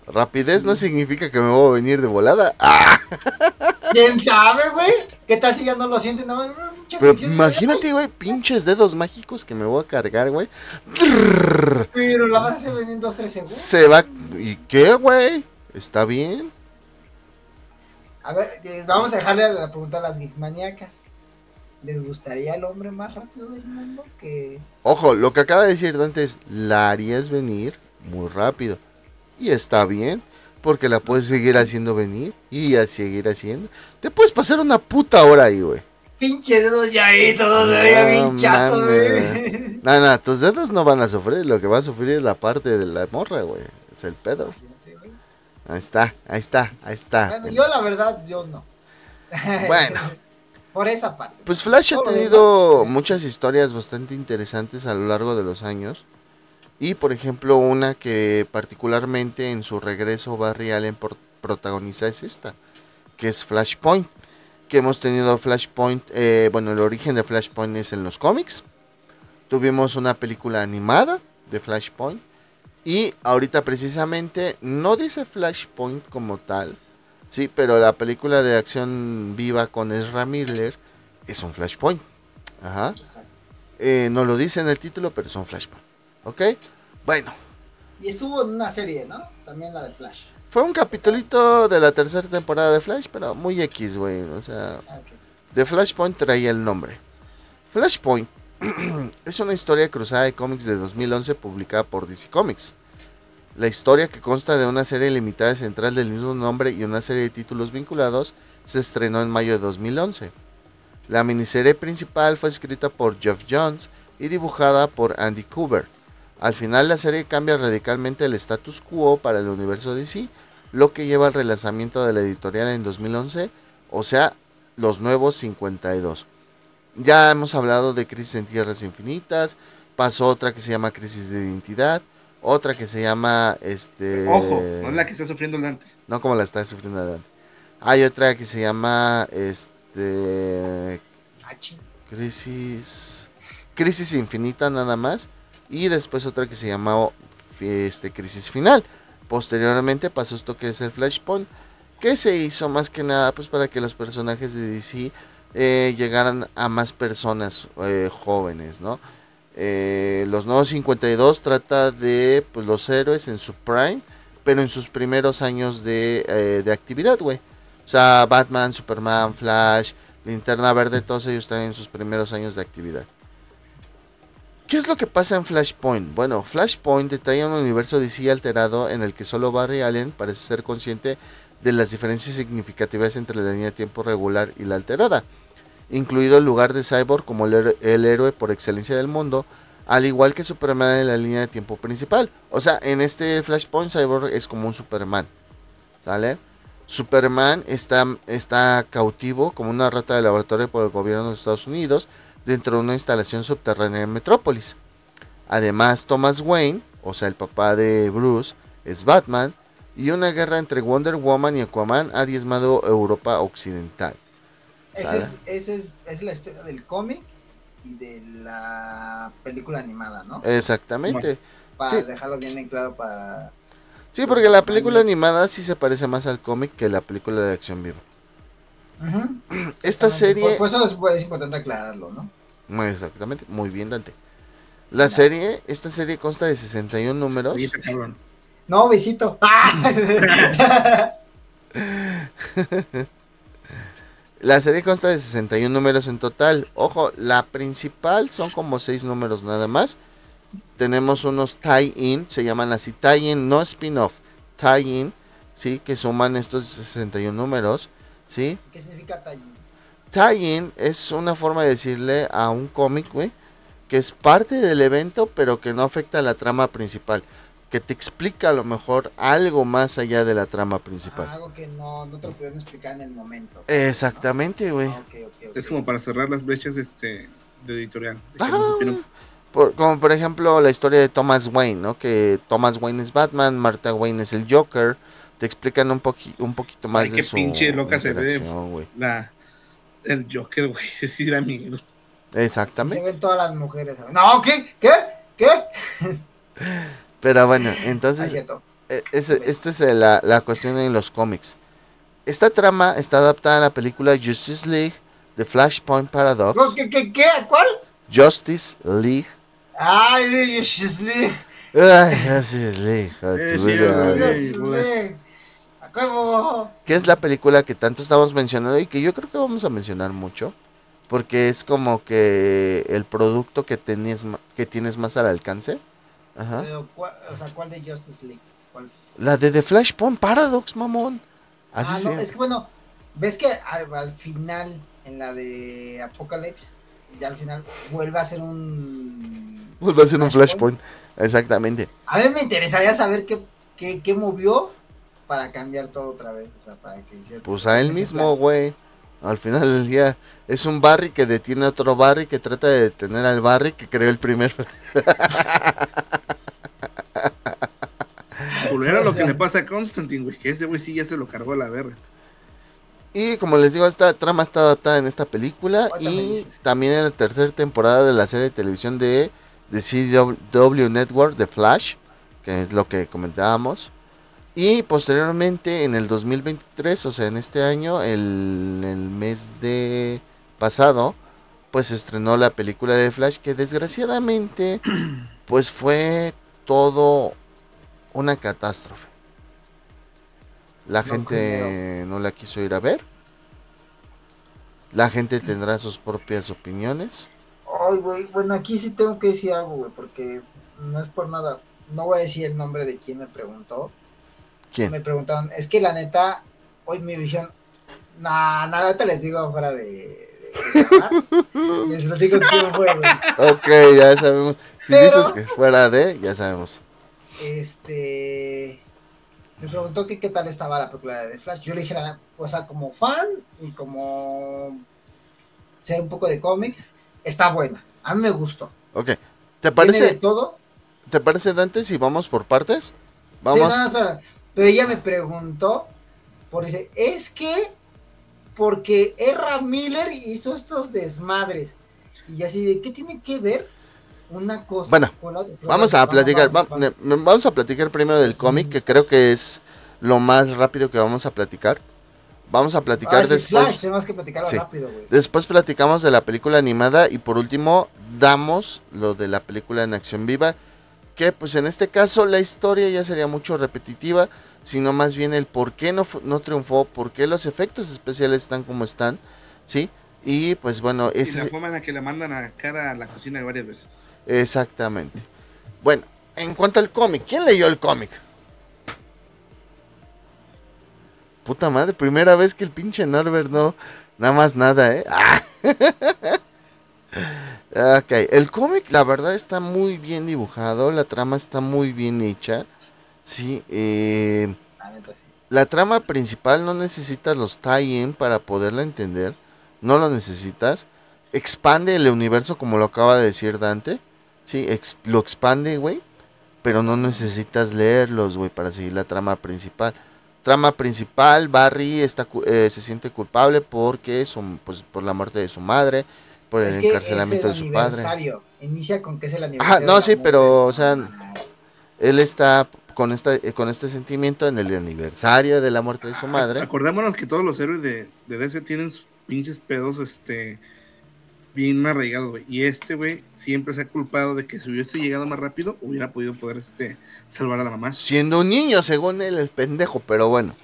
Rapidez no significa que me voy a venir de volada. ¡Ah! ¿Quién sabe, güey? ¿Qué tal si ya no lo sienten? Nada más, "Mm, pinche Pero fricción", imagínate, güey, pinches dedos mágicos que me voy a cargar, güey. Pero la vas a hacer en dos, tres segundos. Se va. ¿Y qué, güey? ¿Está bien? A ver, vamos a dejarle la pregunta a las geekmaníacas. ¿Les gustaría el hombre más rápido del mundo? Que Ojo, lo que acaba de decir Dante es, la harías venir muy rápido. Y está bien, porque la puedes seguir haciendo venir y a seguir haciendo. Te puedes pasar una puta hora ahí, güey. pinche dedos ya ahí, todos No bien mames. güey. No, no, tus dedos no van a sufrir, lo que va a sufrir es la parte de la morra, güey. Es el pedo. Ahí está, ahí está, ahí está. Bueno, yo la verdad, yo no. Bueno. Por esa parte. Pues Flash ha tenido demás. muchas historias bastante interesantes a lo largo de los años. Y por ejemplo, una que particularmente en su regreso Barry Allen protagoniza es esta, que es Flashpoint. Que hemos tenido Flashpoint, eh, bueno, el origen de Flashpoint es en los cómics. Tuvimos una película animada de Flashpoint. Y ahorita precisamente no dice Flashpoint como tal. Sí, pero la película de acción viva con Ezra Miller es un Flashpoint. Ajá. Eh, no lo dice en el título, pero es un Flashpoint. ¿Ok? Bueno, Y estuvo en una serie, ¿no? También la de Flash. fue un capitulito de la tercera temporada de Flash, pero muy X, güey. O sea, Ah, de Flashpoint traía el nombre. Flashpoint es una historia cruzada de cómics de 2011 publicada por DC Comics. La historia, que consta de una serie limitada central del mismo nombre y una serie de títulos vinculados, se estrenó en mayo de 2011. La miniserie principal fue escrita por Jeff Jones y dibujada por Andy Cooper. Al final la serie cambia radicalmente el status quo para el universo DC, lo que lleva al relanzamiento de la editorial en 2011, o sea, los nuevos 52. Ya hemos hablado de Crisis en Tierras Infinitas, pasó otra que se llama Crisis de Identidad, otra que se llama este Ojo, no es la que está sufriendo Dante. no como la está sufriendo adelante. Hay otra que se llama este Ah. Crisis Crisis Infinita nada más y después otra que se llama este Crisis Final. Posteriormente pasó esto que es el Flashpoint, que se hizo más que nada pues para que los personajes de DC eh, llegaran a más personas eh, jóvenes, ¿no? Eh, los nuevos 52 trata de pues, los héroes en su prime, pero en sus primeros años de, eh, de actividad, güey. O sea, Batman, Superman, Flash, Linterna Verde, todos ellos están en sus primeros años de actividad. ¿Qué es lo que pasa en Flashpoint? Bueno, Flashpoint detalla un universo DC alterado en el que solo Barry Allen parece ser consciente de las diferencias significativas entre la línea de tiempo regular y la alterada, incluido el lugar de Cyborg como el, héroe- por excelencia del mundo, al igual que Superman en la línea de tiempo principal. O sea, en este Flashpoint Cyborg es como un Superman, ¿sale? Superman está, está cautivo como una rata de laboratorio por el gobierno de Estados Unidos dentro de una instalación subterránea en Metrópolis. Además, Thomas Wayne, o sea, el papá de Bruce, es Batman y una guerra entre Wonder Woman y Aquaman ha diezmado Europa Occidental. Esa es, ese es, es la historia del cómic y de la película animada, ¿no? Exactamente. Para sí. dejarlo bien en claro para... Sí, porque la película animada sí se parece más al cómic que la película de acción viva. Esta Por, serie... por eso es, pues, es importante aclararlo, ¿no? Muy Exactamente, muy bien Dante. La serie, esta serie consta de 61 números. No, besito. La serie consta de 61 números en total. Ojo, la principal son como 6 números nada más. Tenemos unos tie-in, se llaman así tie-in, no spin-off, tie-in, ¿sí? Que suman estos 61 números, ¿sí? ¿Qué significa tallín? Tie-in es una forma de decirle a un cómic, güey, que es parte del evento, pero que no afecta a la trama principal. Que te explica a lo mejor algo más allá de la trama principal. Algo que no, no te lo pudieron explicar en el momento. Exactamente, güey. Ah. Es como para cerrar las brechas este, de editorial. de Ah, no supieron- por- como por ejemplo la historia de Thomas Wayne, ¿no? Que Thomas Wayne es Batman, Martha Wayne es el Joker. Te explican un, poqui- un poquito más Ay, de qué su pinche loca se ve. la, el Joker, güey, sí da miedo. Sí, se Exactamente. ven todas las mujeres. No, ¿qué? ¿Qué? ¿Qué? Pero bueno, Ah, es entonces cierto. Eh, ese- Esta es la, la cuestión en los cómics. Esta trama está adaptada a la película Justice League, The Flashpoint Paradox. ¿Qué, qué, qué? ¿Cuál? Justice League. Ay, Justice League. Ay, Justice League. Justice pues. Que es la película que tanto estamos mencionando y que yo creo que vamos a mencionar mucho. Porque es como que el producto que, tenías, ma- que tienes más al alcance. Ajá. Pero, ¿cuál- o sea, ¿cuál de Justice League? ¿Cuál? La de The Flashpoint Paradox, mamón. Así ah, no, es que bueno, ves que al, al final, en la de Apocalypse, ya al final vuelve a ser un. Vuelve a ser un Flashpoint. Exactamente. A mí me interesaría saber qué, qué, qué movió para cambiar todo otra vez. O sea, para que hiciera. Pues a él mismo, güey. Al final del día es un Barry que detiene a otro Barry que trata de detener al Barry que creó el primer. Culero O lo que sea. le pasa a Constantine, güey, que ese güey sí ya se lo cargó a la verga. Y como les digo, esta trama está adaptada en esta película y también en la tercera temporada de la serie de televisión de, de CW Network, The Flash, que es lo que comentábamos. Y posteriormente en el 2023, o sea, en este año, el, el mes de pasado, pues se estrenó la película de Flash que desgraciadamente pues fue todo una catástrofe. La No gente no la quiso ir a ver. La gente tendrá sus propias opiniones. Ay, güey, bueno, aquí sí tengo que decir algo, güey, porque no es por nada. No voy a decir el nombre de quien me preguntó. ¿Quién? Me preguntaron, es que la neta, hoy mi visión. Nah, nada, ahorita les digo fuera de, de, de les platico quién fue, güey. Ok, ya sabemos. Si Pero- dices que fuera de, ya sabemos. Este. Me preguntó que qué tal estaba la película de The Flash. Yo le dije, la- o sea, como fan y como. sé un poco de cómics, está buena. A mí me gustó. Ok. ¿Te Tiene de parece, todo. ¿Te parece Dante si vamos por partes? Sí, Vamos. no, espera. Pero ella me preguntó, por dice, es que porque Erra Miller hizo estos desmadres. Y yo así de, ¿qué tiene que ver una cosa Bueno, con la otra? Pero Vamos a platicar, vamos, a platicar primero del cómic, que creo que es lo más rápido que vamos a platicar. Vamos a platicar Ah, ese es después. Flash, tenemos que platicarlo Sí. rápido, güey. Después platicamos de la película animada y por último damos lo de la película en acción viva, que pues en este caso la historia ya sería mucho repetitiva, sino más bien el por qué no, no triunfó, por qué los efectos especiales están como están, ¿sí? Y pues bueno, Y la ese, forma en la que le mandan a cara a la cocina varias veces. Exactamente. Bueno, en cuanto al cómic, ¿quién leyó el cómic? Puta madre, primera vez que el pinche Norbert no, nada más nada, ¿eh? Ah. ok, el cómic la verdad está muy bien dibujado, la trama está muy bien hecha, sí, eh, La sí. la trama principal no necesitas los tie-in para poderla entender, no lo necesitas, expande el universo como lo acaba de decir Dante, sí, ex- lo expande, güey, pero no necesitas leerlos, güey, para seguir la trama principal. Trama principal, Barry está, cu- eh, se siente culpable porque su- pues, por la muerte de su madre, por el Es que encarcelamiento de es el su padre. Inicia con que es el aniversario. Ajá, no, de la sí, pero, de o sea. Él está con, esta, eh, con este sentimiento en el aniversario de la muerte de su madre. Acordémonos que todos los héroes de, de DC tienen sus pinches pedos, este, bien arraigados, güey. Y este, güey, siempre se ha culpado de que si hubiese llegado más rápido, hubiera podido poder, este, salvar a la mamá. Siendo un niño, según él, el pendejo, pero bueno.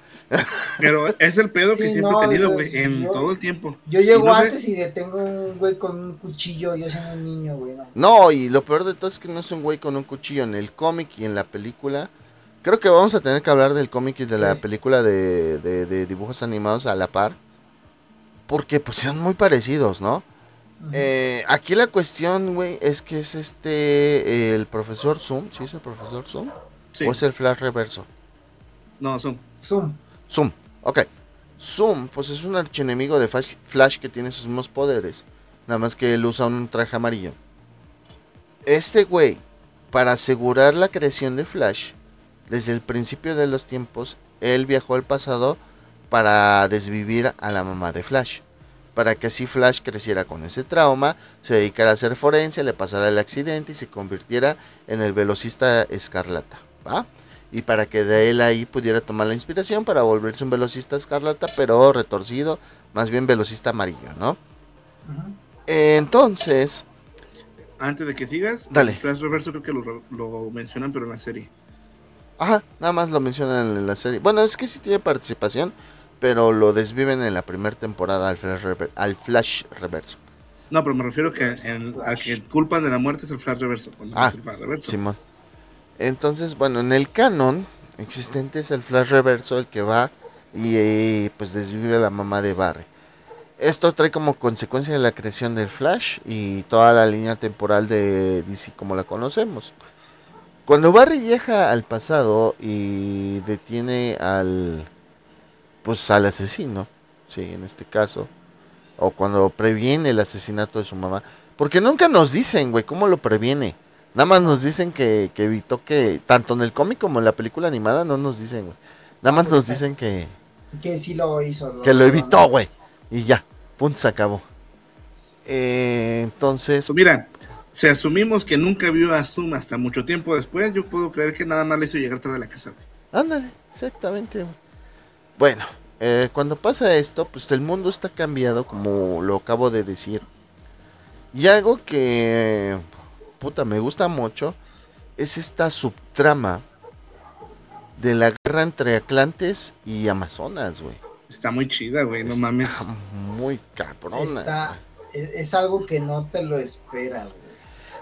Pero es el pedo que Sí, siempre no, he tenido, güey, en yo- todo el tiempo. Yo llego Y no sé- antes y detengo un güey con un cuchillo, yo siendo un niño, güey. No. No, y lo peor de todo es que no es un güey con un cuchillo en el cómic y en la película. Creo que vamos a tener que hablar del cómic y de la película de, de- de dibujos animados a la par. Porque pues son muy parecidos, ¿no? Eh, aquí la cuestión, güey, es que es este, el profesor Zoom, ¿sí es el profesor Zoom? Sí. ¿O es el Flash Reverso? No, son. Zoom. Zoom, ok. Zoom, pues es un archienemigo de Flash, Flash que tiene sus mismos poderes. Nada más que él usa un traje amarillo. Este güey, para asegurar la creación de Flash, desde el principio de los tiempos, él viajó al pasado para desvivir a la mamá de Flash. Para que así Flash creciera con ese trauma, se dedicara a ser forense, le pasara el accidente y se convirtiera en el velocista escarlata. ¿va? y para que de él ahí pudiera tomar la inspiración para volverse un velocista escarlata, pero retorcido, más bien velocista amarillo, ¿no? Entonces, Antes de que sigas, Dale. Flash Reverso creo que lo, lo mencionan, pero en la serie. ajá, nada más lo mencionan en la serie. Bueno, es que sí tiene participación, pero lo desviven en la primera temporada al Flash, Rever- al Flash Reverso. No, pero me refiero que en- al que culpan de la muerte es el Flash Reverso. Ah, es el Flash Reverso. Simón. Entonces, bueno, en el canon existente es el Flash Reverso el que va y eh, pues desvive a la mamá de Barry. Esto trae como consecuencia la creación del Flash y toda la línea temporal de DC como la conocemos. Cuando Barry viaja al pasado y detiene al pues al asesino, sí, en este caso, o cuando previene el asesinato de su mamá, porque nunca nos dicen, güey, cómo lo previene. Nada más nos dicen que, que evitó que, tanto en el cómic como en la película animada, no nos dicen, güey. Nada más nos dicen que, Que sí lo hizo. que lo evitó, güey. Y ya, punto, se acabó. Eh, entonces, Pues mira, si asumimos que nunca vio a Zoom hasta mucho tiempo después, yo puedo creer que nada más le hizo llegar tarde a la casa. güey. ándale, exactamente. güey. Bueno, eh, cuando pasa esto, pues el mundo está cambiado, como lo acabo de decir. Y algo que, puta, me gusta mucho, es esta subtrama de la guerra entre Atlantes y Amazonas, güey. Está muy chida, güey, no Está mames. Muy cabrona. Está, es, es algo que no te lo esperas, güey.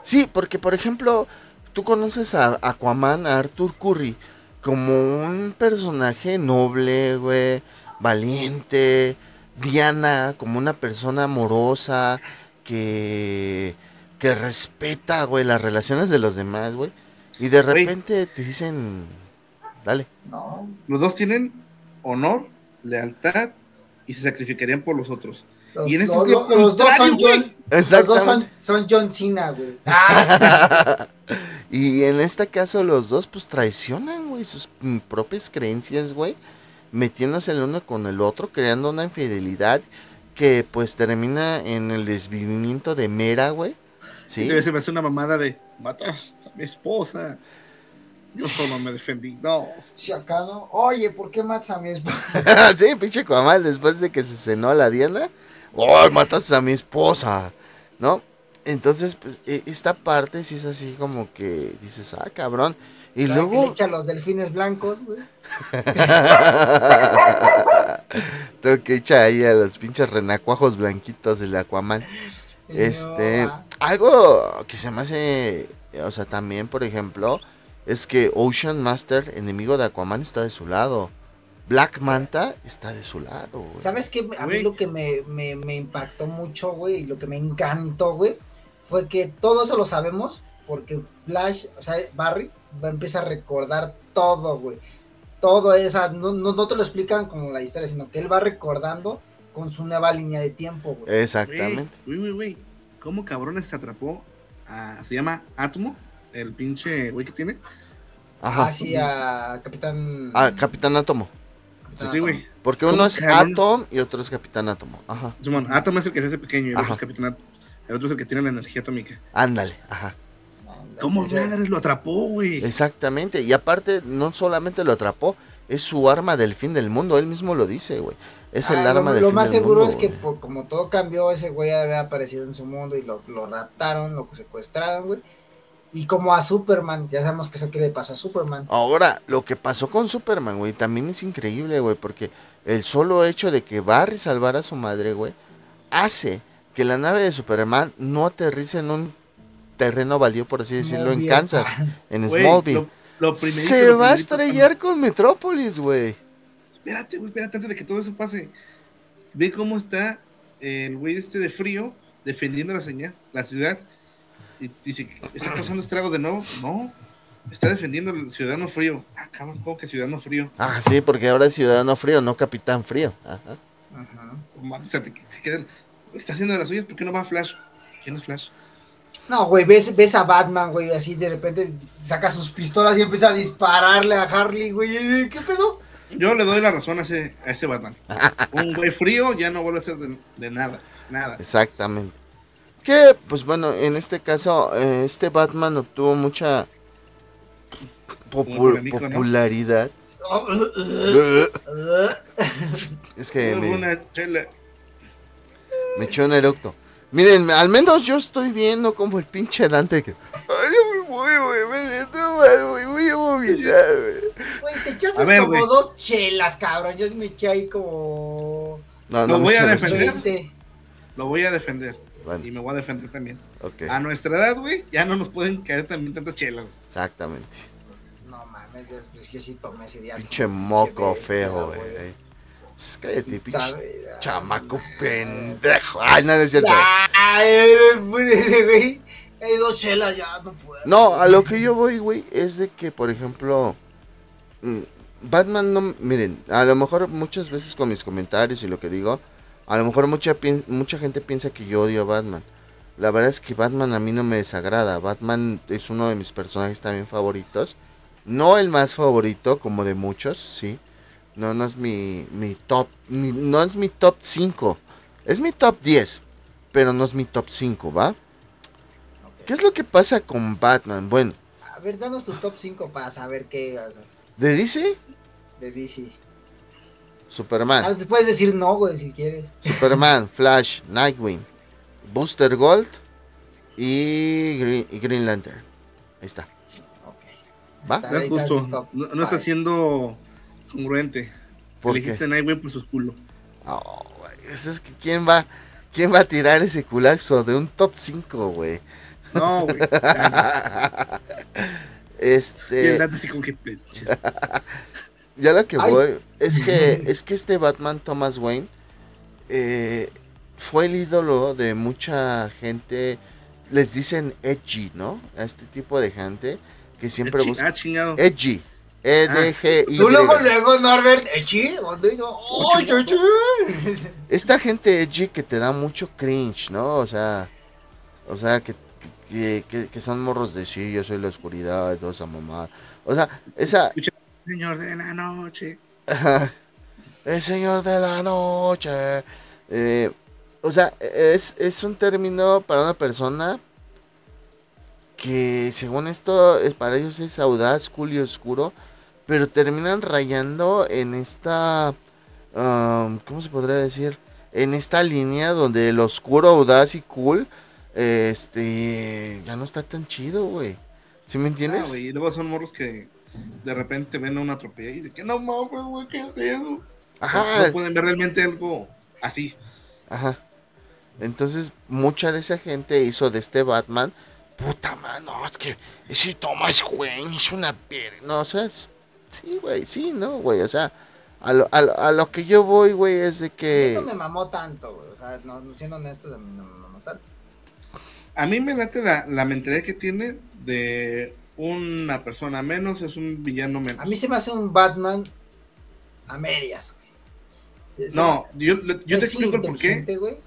Sí, porque por ejemplo, tú conoces a Aquaman, a Arthur Curry, como un personaje noble, güey, valiente. Diana, como una persona amorosa, que, que respeta, güey, las relaciones de los demás, güey. Y de Güey. repente te dicen, dale. No. Los dos tienen honor, lealtad y se sacrificarían por los otros. Los, Y en ese los- es lo los- los dos son contrario, güey. Los dos son, son John Cena, güey. Ah, y en este caso los dos pues traicionan, güey, sus propias creencias, güey, metiéndose el uno con el otro, creando una infidelidad que pues termina en el desvivimiento de Mera, güey. Sí. Se me hace una mamada de mataste a mi esposa. Yo solo me defendí. No. si acá no. Oye, ¿por qué matas a mi esposa? sí, pinche Cuamal, después de que se cenó a la Diana. ¡Oh, matas a mi esposa! ¿No? Entonces, pues, e- esta parte sí es así como que dices, ah, cabrón. Y Que le luego. echa los delfines blancos, güey. Tengo que echar ahí a los pinches renacuajos blanquitos del Aquaman. Este, No, ah. algo que se me hace, o sea, también, por ejemplo, es que Ocean Master, enemigo de Aquaman, está de su lado. Black Manta está de su lado. güey. ¿Sabes qué? A mí lo que me, me, me impactó mucho, güey, y lo que me encantó, güey, fue que todo eso lo sabemos porque Flash, o sea, Barry, va a empezar a recordar todo, güey. Todo esa, no, no, no te lo explican como la historia, sino que él va recordando con su nueva línea de tiempo, güey. Exactamente. Güey, güey, güey. ¿Cómo cabrones se atrapó a. Se llama Atomo, el pinche güey que tiene? Ajá. Así a Capitán. Ah, Capitán Átomo. Capitán Sí, güey. Porque ¿Cómo uno es cabrón? Atom y otro es Capitán Átomo. Ajá. Simón, Átomo es el que se hace pequeño y el Ajá. otro es Capitán Átomo. El otro es el que tiene la energía atómica. Ándale, ajá. ¿Cómo madres lo atrapó, güey? Exactamente. Y aparte, no solamente lo atrapó, es su arma del fin del mundo. Él mismo lo dice, güey. Es el Ah, arma lo, del lo fin más del seguro mundo, es que por- como todo cambió, ese güey había aparecido en su mundo y lo, lo raptaron, lo secuestraron, güey. Y como a Superman, ya sabemos que eso quiere pasar a Superman. Ahora, lo que pasó con Superman, güey, también es increíble, güey, porque el solo hecho de que Barry salvara a su madre, güey, hace que la nave de Superman no aterrice en un terreno baldío, por así decirlo, en. Kansas, en Güey, Smallville. lo- lo primerito, Se lo va a estrellar con Metrópolis, güey. Espérate, güey, espérate antes de que todo eso pase. Ve cómo está el güey este de frío defendiendo la señal, la ciudad. Y dice, ¿está causando estragos de nuevo? No, está defendiendo el ciudadano frío. Ah, cabrón, ¿cómo que ciudadano frío? Ah, sí, porque ahora es Ciudadano Frío, no Capitán Frío. Ajá. Ajá. O mames, se, te- se quedan, está haciendo de las suyas, ¿por qué no va Flash? ¿Quién es Flash? No, güey, ves, ves a Batman, güey, así de repente saca sus pistolas y empieza a dispararle a Harley, güey. y, ¿Qué pedo? Yo le doy la razón a ese, a ese Batman. Un güey frío ya no vuelve a ser de, de nada, nada. Exactamente. Que, pues bueno, en este caso, eh, este Batman obtuvo mucha popu- polémico, ¿no? popularidad. es que me, me echó un eructo. Miren, al menos yo estoy viendo como el pinche Dante que... Ay, yo me voy, güey, me siento mal, güey, voy a vomitar, güey. Güey, te echaste ver, como dos chelas, cabrón. Yo me eché ahí como. No, Lo voy a defender. gracias. 20. Lo voy a defender. Bueno, Y me voy a defender también. A nuestra edad, güey, ya no nos pueden caer también tantas chelas. güey. exactamente. No mames, yo, pues, yo sí tomé ese día. Pinche moco feo, güey. Es- Cállate, pinche chamaco pendejo. Ay, no, no es cierto. Ay, güey. Hay dos chelas ya, no puedo. No, a lo que yo voy, güey, es de que, por ejemplo, mm, Batman no, miren, a lo mejor muchas veces con mis comentarios y lo que digo, a lo mejor mucha, mucha gente piensa que yo odio a Batman. La verdad es que Batman a mí no me desagrada. Batman es uno de mis personajes también favoritos. No el más favorito, como de muchos, sí. No, no es mi, mi top, mi- no es mi top 5. Es mi top 10, pero no es mi top 5, ¿va? ¿Qué es lo que pasa con Batman? Bueno, A ver, danos tu top 5 para saber qué o sea, de DC, de DC. Superman, Ah, te puedes decir no, güey, si quieres. Superman, Flash, Nightwing, Booster Gold y Green, y Green Lantern. Ahí está. Ok. ¿Va? No es justo. No, no está siendo congruente. ¿Por Elegiste qué? Nightwing por su culo. Oh, güey, eso es que quién va, quién va a tirar ese culazo de un top 5, güey. No, güey. Ya, Y el Este, Dante así como que. Ya lo que Ay. voy es que es que este Batman Thomas Wayne eh, fue el ídolo de mucha gente. Les dicen edgy, ¿no? A este tipo de gente que siempre Chi- busca Ah, chingado. edgy. E D G I. Tú luego, luego, Norbert, ¡Oh, chu! Esta gente edgy que te da mucho cringe, ¿no? O sea, o sea, que, que, que- que son morros de sí, yo soy la oscuridad, toda esa mamá. O sea, esa, Escucha, Señor de la noche. Ajá. El señor de la noche. Eh, o sea, es, es un término para una persona que según esto es para ellos es audaz, cool y oscuro, pero terminan rayando en esta, um, ¿cómo se podría decir? En esta línea donde el oscuro, audaz y cool, este, ya no está tan chido, güey. ¿Sí me Ah, entiendes? güey, y luego son morros que de repente ven a una atropella y dicen que no mames, güey, ¿qué es eso? Ajá, No pueden ver realmente algo así. Ajá. Entonces, mucha de esa gente hizo de este Batman, puta mano, es que ese Thomas Wayne es una pier... No, o sea, es- sí, güey, sí, no, güey, o sea, a lo, a lo- a lo que yo voy, güey, es de que... No me mamó tanto, güey. O sea, no, siendo honestos, a mí no me mamó tanto. A mí me late la, la mentalidad que tiene de una persona menos es un villano menos. A mí se me hace un Batman a medias, güey. No, yo, te explico el por qué. güey.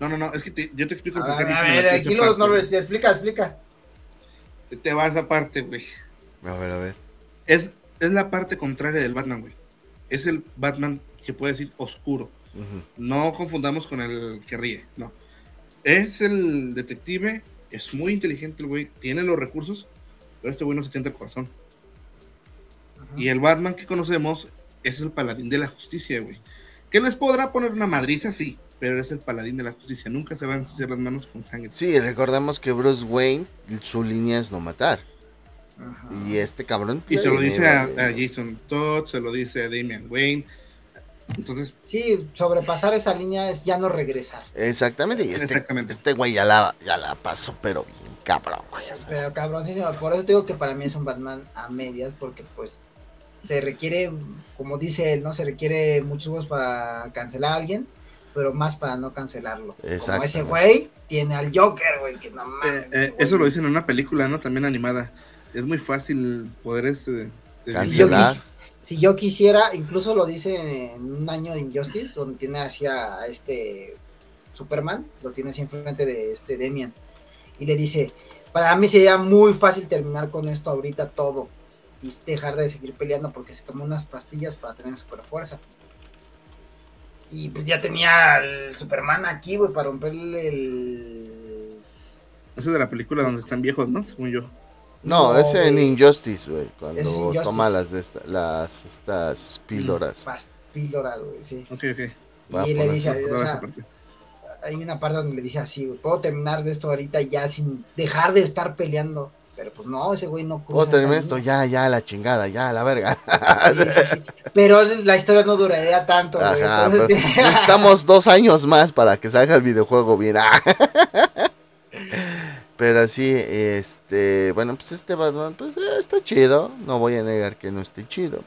No, no, no, es que te- yo te explico el por qué. ver, a ver, aquí los parte, nombres, explica, explica. güey. Te vas aparte, güey. A ver, a ver. Es, es la parte contraria del Batman, güey. Es el Batman que puede decir oscuro. No confundamos con el que ríe, no. Es el detective, es muy inteligente el güey, tiene los recursos, pero este güey no se tienta el corazón. Ajá. Y el Batman que conocemos es el paladín de la justicia, güey. Que les podrá poner una madriza, sí, pero es el paladín de la justicia. Nunca se van a ensuciar las manos con sangre. Sí, recordemos que Bruce Wayne, su línea es no matar. Ajá. Y este cabrón... Y se lo tiene, dice a, güey. a Jason Todd, se lo dice a Damian Wayne. Entonces, Sí, sobrepasar esa línea es ya no regresar. Exactamente, y este, Exactamente. este güey ya la, ya la pasó, pero bien cabrón, güey. Pero cabroncísimo, por eso te digo que para mí es un Batman a medias, porque pues se requiere, como dice él, ¿no? Se requiere muchos huevos para cancelar a alguien, pero más para no cancelarlo. Como ese güey tiene al Joker, güey, que no eh, mames. eh, eso lo dicen en una película, ¿no? También animada. Es muy fácil poder este, Si yo, Cancelar. quis- si yo quisiera, incluso lo dice en un año de Injustice, donde tiene así a este Superman, lo tiene así enfrente de este Demian, y le dice, para mí sería muy fácil terminar con esto ahorita todo, y dejar de seguir peleando porque se tomó unas pastillas para tener super fuerza. Y pues ya tenía al Superman aquí, güey, para romperle el... Eso es de la película donde están viejos, ¿no? Según yo. No, es en Injustice, güey, cuando Injustice. toma las, de esta- las estas píldoras. pas- píldora, güey, sí. Ok, ok. Y le dice, Recordaba o sea, hay una parte donde le dice así, güey, puedo terminar de esto ahorita ya sin dejar de estar peleando. Pero pues no, ese güey no Puedo cruza terminar esa esto, ya, ya, la chingada, ya, la verga. Sí, sí, sí. Pero la historia no duraría tanto, güey. Ajá, entonces, necesitamos dos años más para que salga el videojuego bien. Pero así, este, bueno, pues este Batman, pues eh, está chido. No voy a negar que no esté chido.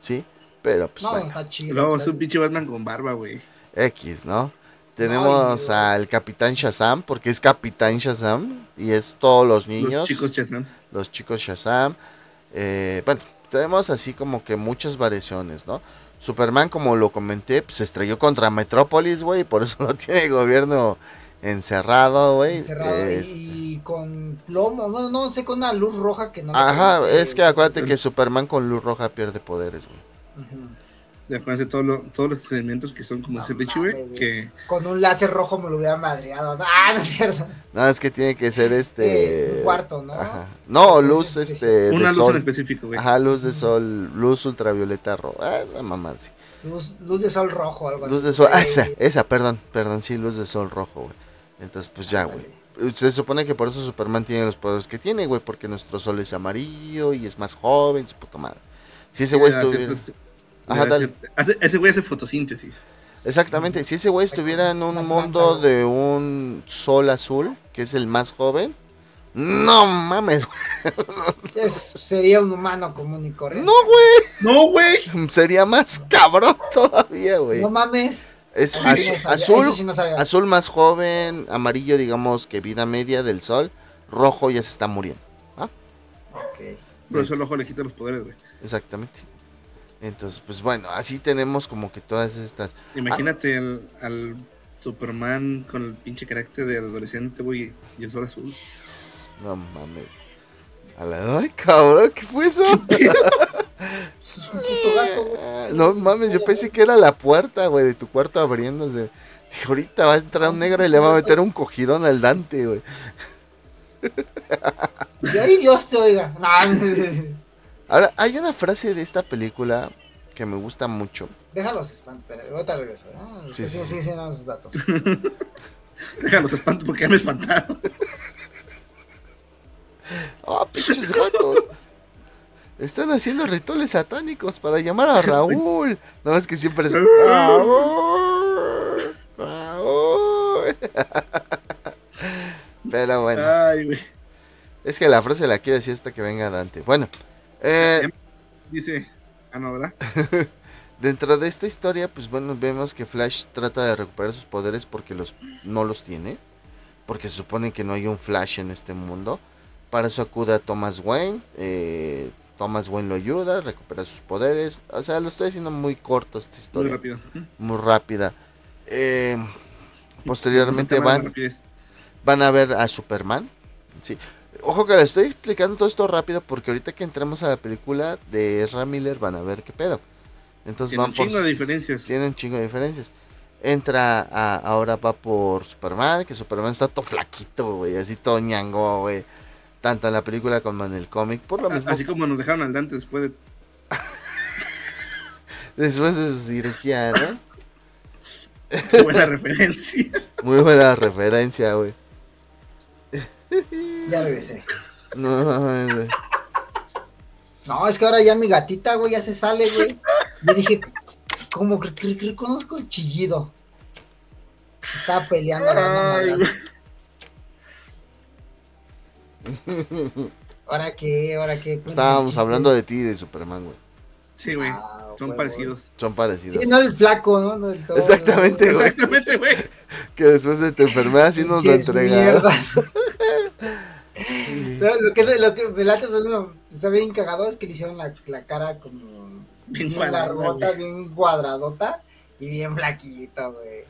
Sí, pero pues no, bueno, está chido. Luego es un pinche Batman con barba, güey. X, ¿no? Tenemos Ay, al Capitán Shazam, porque es Capitán Shazam y es todos los niños. Los chicos Shazam. los chicos Shazam. Eh, bueno, tenemos así como que muchas variaciones, ¿no? Superman, como lo comenté, pues, se estrelló contra Metrópolis, güey, y por eso lo tiene gobierno encerrado, güey. encerrado y- Este, y con plomo, bueno, no sé, con una luz roja que no Ajá, es que acuérdate que Superman con luz roja pierde poderes, güey. Ujú. De acuérdense todos los, todos los experimentos que son como No ese güey. güey. Que Con un láser rojo me lo hubiera madreado. Ah, no es cierto. No, es que tiene que ser este... Sí, un cuarto, ¿no? Ajá. No, Luz luz este de una luz en específico, güey. Ajá, luz de sol, luz ultravioleta roja. Ah, la mamá, sí. Luz, luz de sol rojo, algo Luz así. de sol, ah, esa, esa, perdón, perdón, sí, luz de sol rojo, güey. Entonces, pues ya, güey. Se supone que por eso Superman tiene los poderes que tiene, güey, porque nuestro sol es amarillo y es más joven, su puta madre. Si ese güey estuviera... Ajá, le da dale. hace- Ese güey hace fotosíntesis. Exactamente, si ese güey estuviera en un mundo de un sol azul, que es el más joven, no mames, Es- sería un humano común y corriente. no, güey, No, güey. sería más cabrón todavía, güey. No mames. Es Eso az- sí no sabía, azul, sí no azul más joven, amarillo, digamos que vida media del sol, rojo ya se está muriendo. Ok. Por eso el ojo le quita los poderes, güey. Exactamente. Entonces, pues bueno, así tenemos como que todas estas. Imagínate al, al Superman con el pinche carácter de adolescente, güey, y el sol azul. No mames. A la... Ay, cabrón, ¿qué fue eso? Es un puto gato, güey. No mames, yo pensé que era la puerta, güey, de tu cuarto abriéndose. Dije, ahorita va a entrar un negro y le va a meter un cogidón al Dante, güey. Y ahí Dios te oiga. No, Ahora, hay una frase de esta película que me gusta mucho. déjalos espanto, pero ahorita regreso. Ah, Sí, sí, sí, sí, sí. no, esos datos. Déjalos espanto porque ya me espantaron. ¡Ah, pinches gatos! Están haciendo rituales satánicos para llamar a Raúl. No, es que siempre es. ¡Raúl! ¡Raúl! Pero bueno, Ay, güey. es que la frase la quiero decir hasta que venga Dante. Bueno, eh, Dice, ah, no, ¿verdad? dentro de esta historia, pues bueno, vemos que Flash trata de recuperar sus poderes porque los no los tiene. Porque se supone que no hay un Flash en este mundo. Para eso acude a Thomas Wayne. eh, Thomas Wayne lo ayuda, recupera sus poderes. O sea, lo estoy haciendo muy corto esta Muy historia. Ujú. muy rápida. Eh, posteriormente Tema de van, van a ver a Superman. Sí. Ojo que le estoy explicando todo esto rápido porque ahorita que entremos a la película de Ezra Miller van a ver qué pedo. Entonces Tiene van un por chingo de diferencias. tienen un chingo de diferencias. Entra a- ahora va por Superman, que Superman está todo flaquito, güey, así todo ñango, güey. Tanto en la película como en el cómic, por lo mismo. Así como nos dejaron al Dante después de. Después de su cirugía, ¿no? Qué buena referencia. Muy buena referencia, güey. Ya regresé. No, mames, güey. No, es que ahora ya mi gatita, güey, ya se sale, güey. Le dije, como que, reconozco el chillido. Estaba peleando. Ay, agarrando ¿Ahora qué? ¿Ahora qué? Estábamos hablando de ti y de Superman, güey. Sí, güey. Ah, Son parecidos. Son parecidos. Sí, no el flaco, ¿no? No del todo, Exactamente, ¿no? güey. Exactamente, güey. Que después de tu enfermedad sí nos lo entregaron. Pero lo que, lo que me late, pues, no, está bien cagado es que le hicieron la, la cara como Bien güey. bien cuadradota y bien flaquito, güey.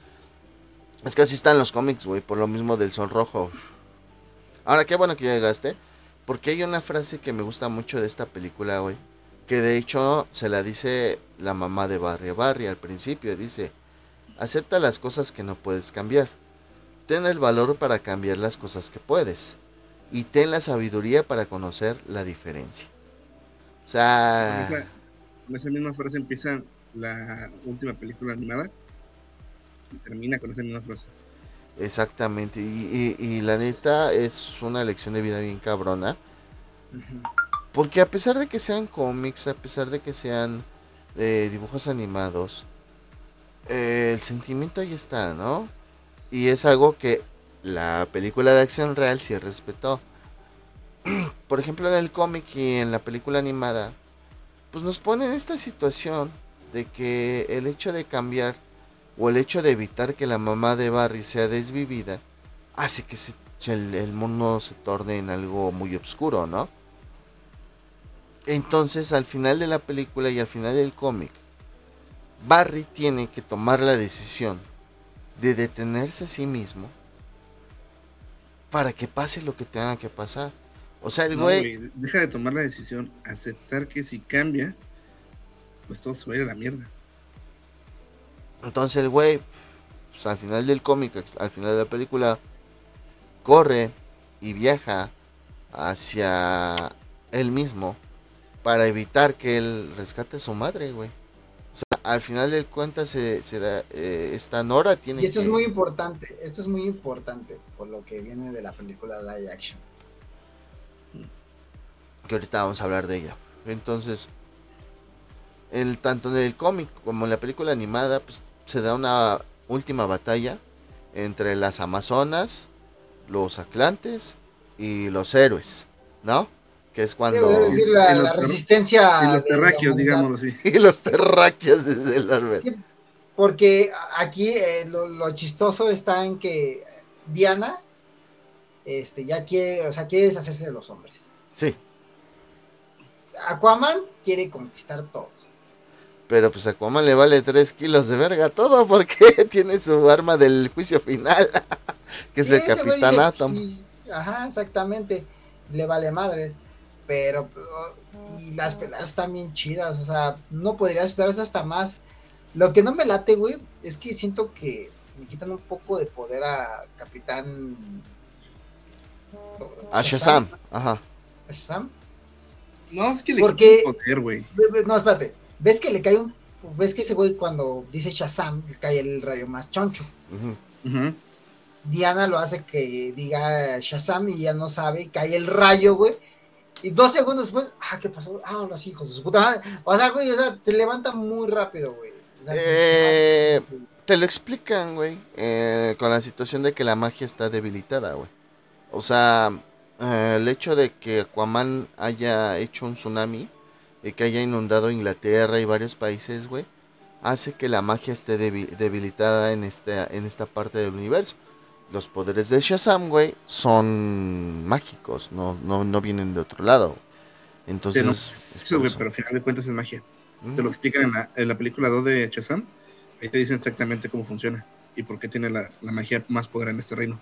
Es que así están los cómics, güey, por lo mismo del sol rojo. Ahora, qué bueno que llegaste. Porque hay una frase que me gusta mucho de esta película, güey. Que de hecho se la dice la mamá de Barry Barry al principio. Dice, acepta las cosas que no puedes cambiar. Ten el valor para cambiar las cosas que puedes. Y ten la sabiduría para conocer la diferencia. O sea... Con esa misma frase empieza la última película animada y termina con esa misma frase. Exactamente, y, y- y la neta es una lección de vida bien cabrona. Porque a pesar de que sean cómics, a pesar de que sean eh, dibujos animados, eh, el sentimiento ahí está, ¿no? Y es algo que la película de acción real sí respetó. Por ejemplo, en el cómic y en la película animada, pues nos pone en esta situación de que el hecho de cambiar o el hecho de evitar que la mamá de Barry sea desvivida hace que se- el, el mundo se torne en algo muy oscuro, ¿no? Entonces, al final de la película y al final del cómic, Barry tiene que tomar la decisión de detenerse a sí mismo para que pase lo que tenga que pasar. O sea, el güey, deja de tomar la decisión, aceptar que si cambia, pues todo se va a ir a la mierda. Entonces el güey, pues, al final del cómic, al final de la película, corre y viaja hacia él mismo para evitar que él rescate a su madre, güey. O sea, al final del cuenta se, se da, eh, esta Nora tiene Y esto es muy importante, esto es muy importante por lo que viene de la película live action. que ahorita vamos a hablar de ella. Entonces, el, tanto en el cómic como en la película animada, pues, se da una última batalla entre las Amazonas, los Atlantes y los héroes, ¿no? Que es Sí, cuando... es decir, la, resistencia. y los terráqueos, digámoslo así. y los terráqueos desde el árbol. Sí, porque aquí eh, lo, lo chistoso está en que Diana este, ya quiere, o sea, quiere deshacerse de los hombres. Sí, Aquaman quiere conquistar todo. Pero pues a Aquaman le vale 3 kilos de verga todo porque tiene su arma del juicio final, que es el Capitán dice, Atom. sí, ajá, exactamente. Le vale madres. Pero, oh, y las peladas están bien chidas. O sea, no podría esperarse hasta más. Lo que no me late, güey, es que siento que me quitan un poco de poder a Capitán. A Shazam, ajá. ¿A Shazam? No, es que le Porque- quitan poder, güey. No, espérate. ¿Ves que le cae un. ¿Ves que ese güey cuando dice Shazam le cae el rayo más choncho? Diana lo hace que diga Shazam y ya no sabe, y cae el rayo, güey. Y dos segundos después, ah, ¿qué pasó? Ah, los hijos de su puta madre. O sea, güey, o sea, te levanta muy rápido, güey. O sea, Eh, sí, te lo explican, güey, eh, con la situación de que la magia está debilitada, güey. O sea, eh, el hecho de que Aquaman haya hecho un tsunami que haya inundado Inglaterra y varios países, güey, hace que la magia esté debi- debilitada en esta, en esta parte del universo. Los poderes de Shazam, güey, son mágicos, no, no, no vienen de otro lado. Entonces, Sí, no. es Sí, por güey, eso. pero al final de cuentas es magia. Mm. Te lo explican en la, en la película 2 de Shazam. Ahí te dicen exactamente cómo funciona y por qué tiene la, la magia más poder en este reino.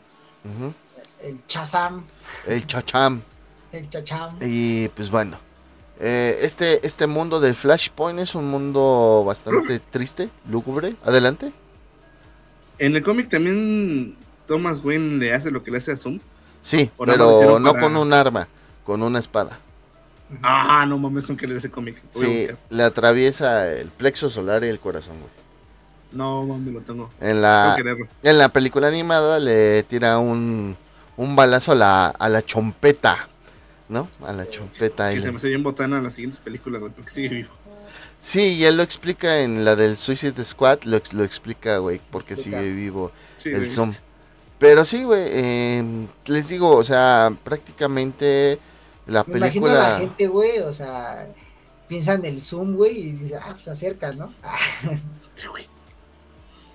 El Chazam, El Chacham. el Chacham. Y pues bueno, eh, este, este mundo del Flashpoint es un mundo bastante triste, lúgubre. Adelante. En el cómic también Thomas Wayne le hace lo que le hace a Zoom. Sí, pero no para- con un arma, con una espada. Ah, no mames, nunca leí ese cómic. Sí, le atraviesa el plexo solar y el corazón, güey. No mames, lo tengo. En la, en la película animada le tira un, un balazo a la, a la chompeta, ¿no? A la chompeta. Que y se me hace bien botana las siguientes películas, güey, porque sigue vivo. Sí, y él lo explica en la del Suicide Squad, lo, ex- lo explica, güey, porque Explica. sigue vivo Sí, el. Zoom. Pero sí, güey, eh, les digo, o sea, prácticamente la Me imagino a la película... gente, güey, o sea, piensa en el Zoom, güey, y dice, ah, pues se acerca, ¿no? Sí, güey.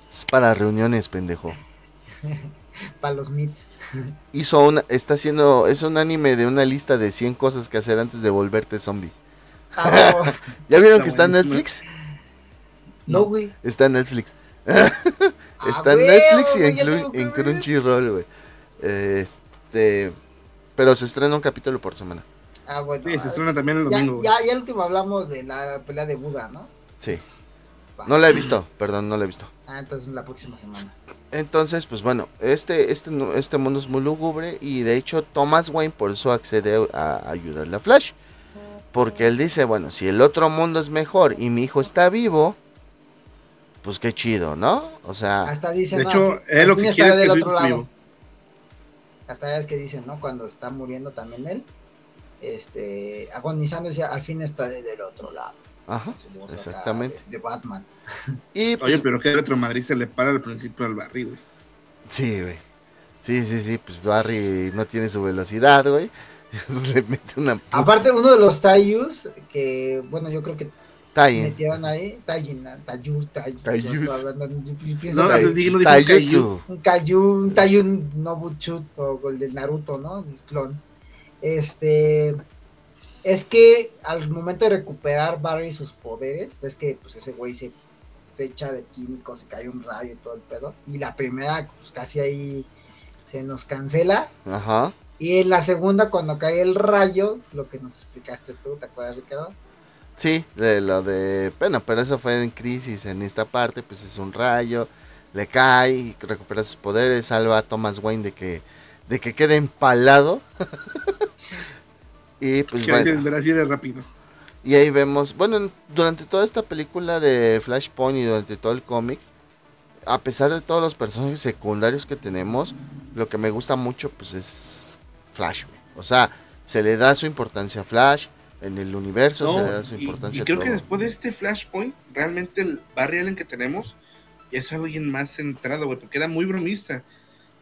Es para reuniones, pendejo. Para los meets. Hizo una, está haciendo, es un anime de una lista de 100 cosas que hacer antes de volverte zombie. Ah, no, ¿Ya vieron Está que está en. Netflix? no, güey. Está en Netflix. Ah, Está en Netflix y en. Crunchyroll, güey. Este, pero se estrena un capítulo por semana. Ah, bueno. Sí, se estrena también el domingo. ya el último hablamos de la pelea de Buda, ¿no? Sí. No la he visto, perdón, no la he visto. Ah, entonces la próxima semana. Entonces, pues bueno, este, este, este mundo es muy lúgubre y de hecho Thomas Wayne por eso accede a ayudarle a Flash. Porque él dice, bueno, si el otro mundo es mejor y mi hijo está vivo, pues qué chido, ¿no? O sea, Hasta dicen, De no, hecho, al fin- él lo que está quiere es que del otro lado. vivo. Hasta es que dicen, ¿no? Cuando está muriendo también él, este, agonizando, decía, al fin está del otro lado. Ajá, Su voz acá exactamente. De, de Batman. Y pues, Oye, pero que retro Madrid se le para al principio al Barry, güey. sí, güey. Sí, sí, sí, pues Barry no tiene su velocidad, güey. Le mete una puta Aparte, uno de los Tayus, que, bueno, yo creo que tie-in. metieron ahí, Tayin, Tayu, Tayu, Tayus. pi- pienso No, no un Kayu, un Tayun Nobuchut o el del Naruto, ¿no? El clon. Este es que al momento de recuperar Barry sus poderes, ves que pues ese güey se, se echa de químicos, se cae un rayo y todo el pedo. Y la primera, pues casi ahí se nos cancela. Ajá. Y en la segunda, cuando cae el rayo, lo que nos explicaste tú, ¿te acuerdas, Ricardo? Sí, de lo de. Bueno, pero eso fue en crisis. En esta parte, pues es un rayo. Le cae, recupera sus poderes, salva a Thomas Wayne de que, de que quede empalado. y pues Que bueno. de rápido. Y ahí vemos, bueno, en- durante toda esta película de Flashpoint y durante todo el cómic, a pesar de todos los personajes secundarios que tenemos, lo que me gusta mucho pues es Flash, güey. O sea, se le da su importancia a Flash, en el universo se le da su y, importancia y a creo que todo. después de este Flashpoint, realmente el Barry Allen que tenemos ya es alguien más centrado, güey, porque era muy bromista,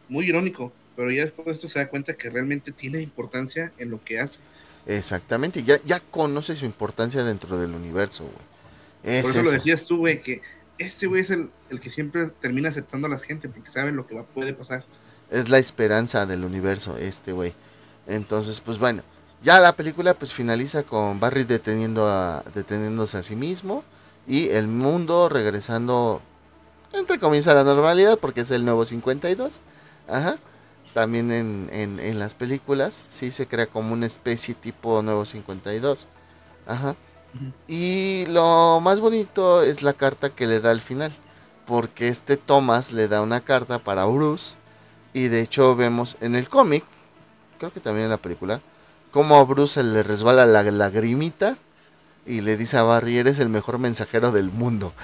muy irónico, pero ya después de esto se da cuenta que realmente tiene importancia en lo que hace. Exactamente, ya, ya conoce su importancia dentro del universo, güey. Es Por eso, lo decías tú, güey, que este güey es el, el que siempre termina aceptando a la gente porque sabe lo que va, puede pasar. es la esperanza del universo, este güey. Entonces, pues bueno, ya la película pues finaliza con Barry deteniendo a, deteniéndose a sí mismo y el mundo regresando, entre comillas, a la normalidad porque es el nuevo 52. Ajá. También en, en, en las películas, sí se crea como una especie tipo nuevo 52. Ajá. Y lo más bonito es la carta que le da al final. Porque este Thomas le da una carta para Bruce. Y de hecho vemos en el cómic, creo que también en la película, como a Bruce se le resbala la lagrimita y le dice a Barry, eres el mejor mensajero del mundo.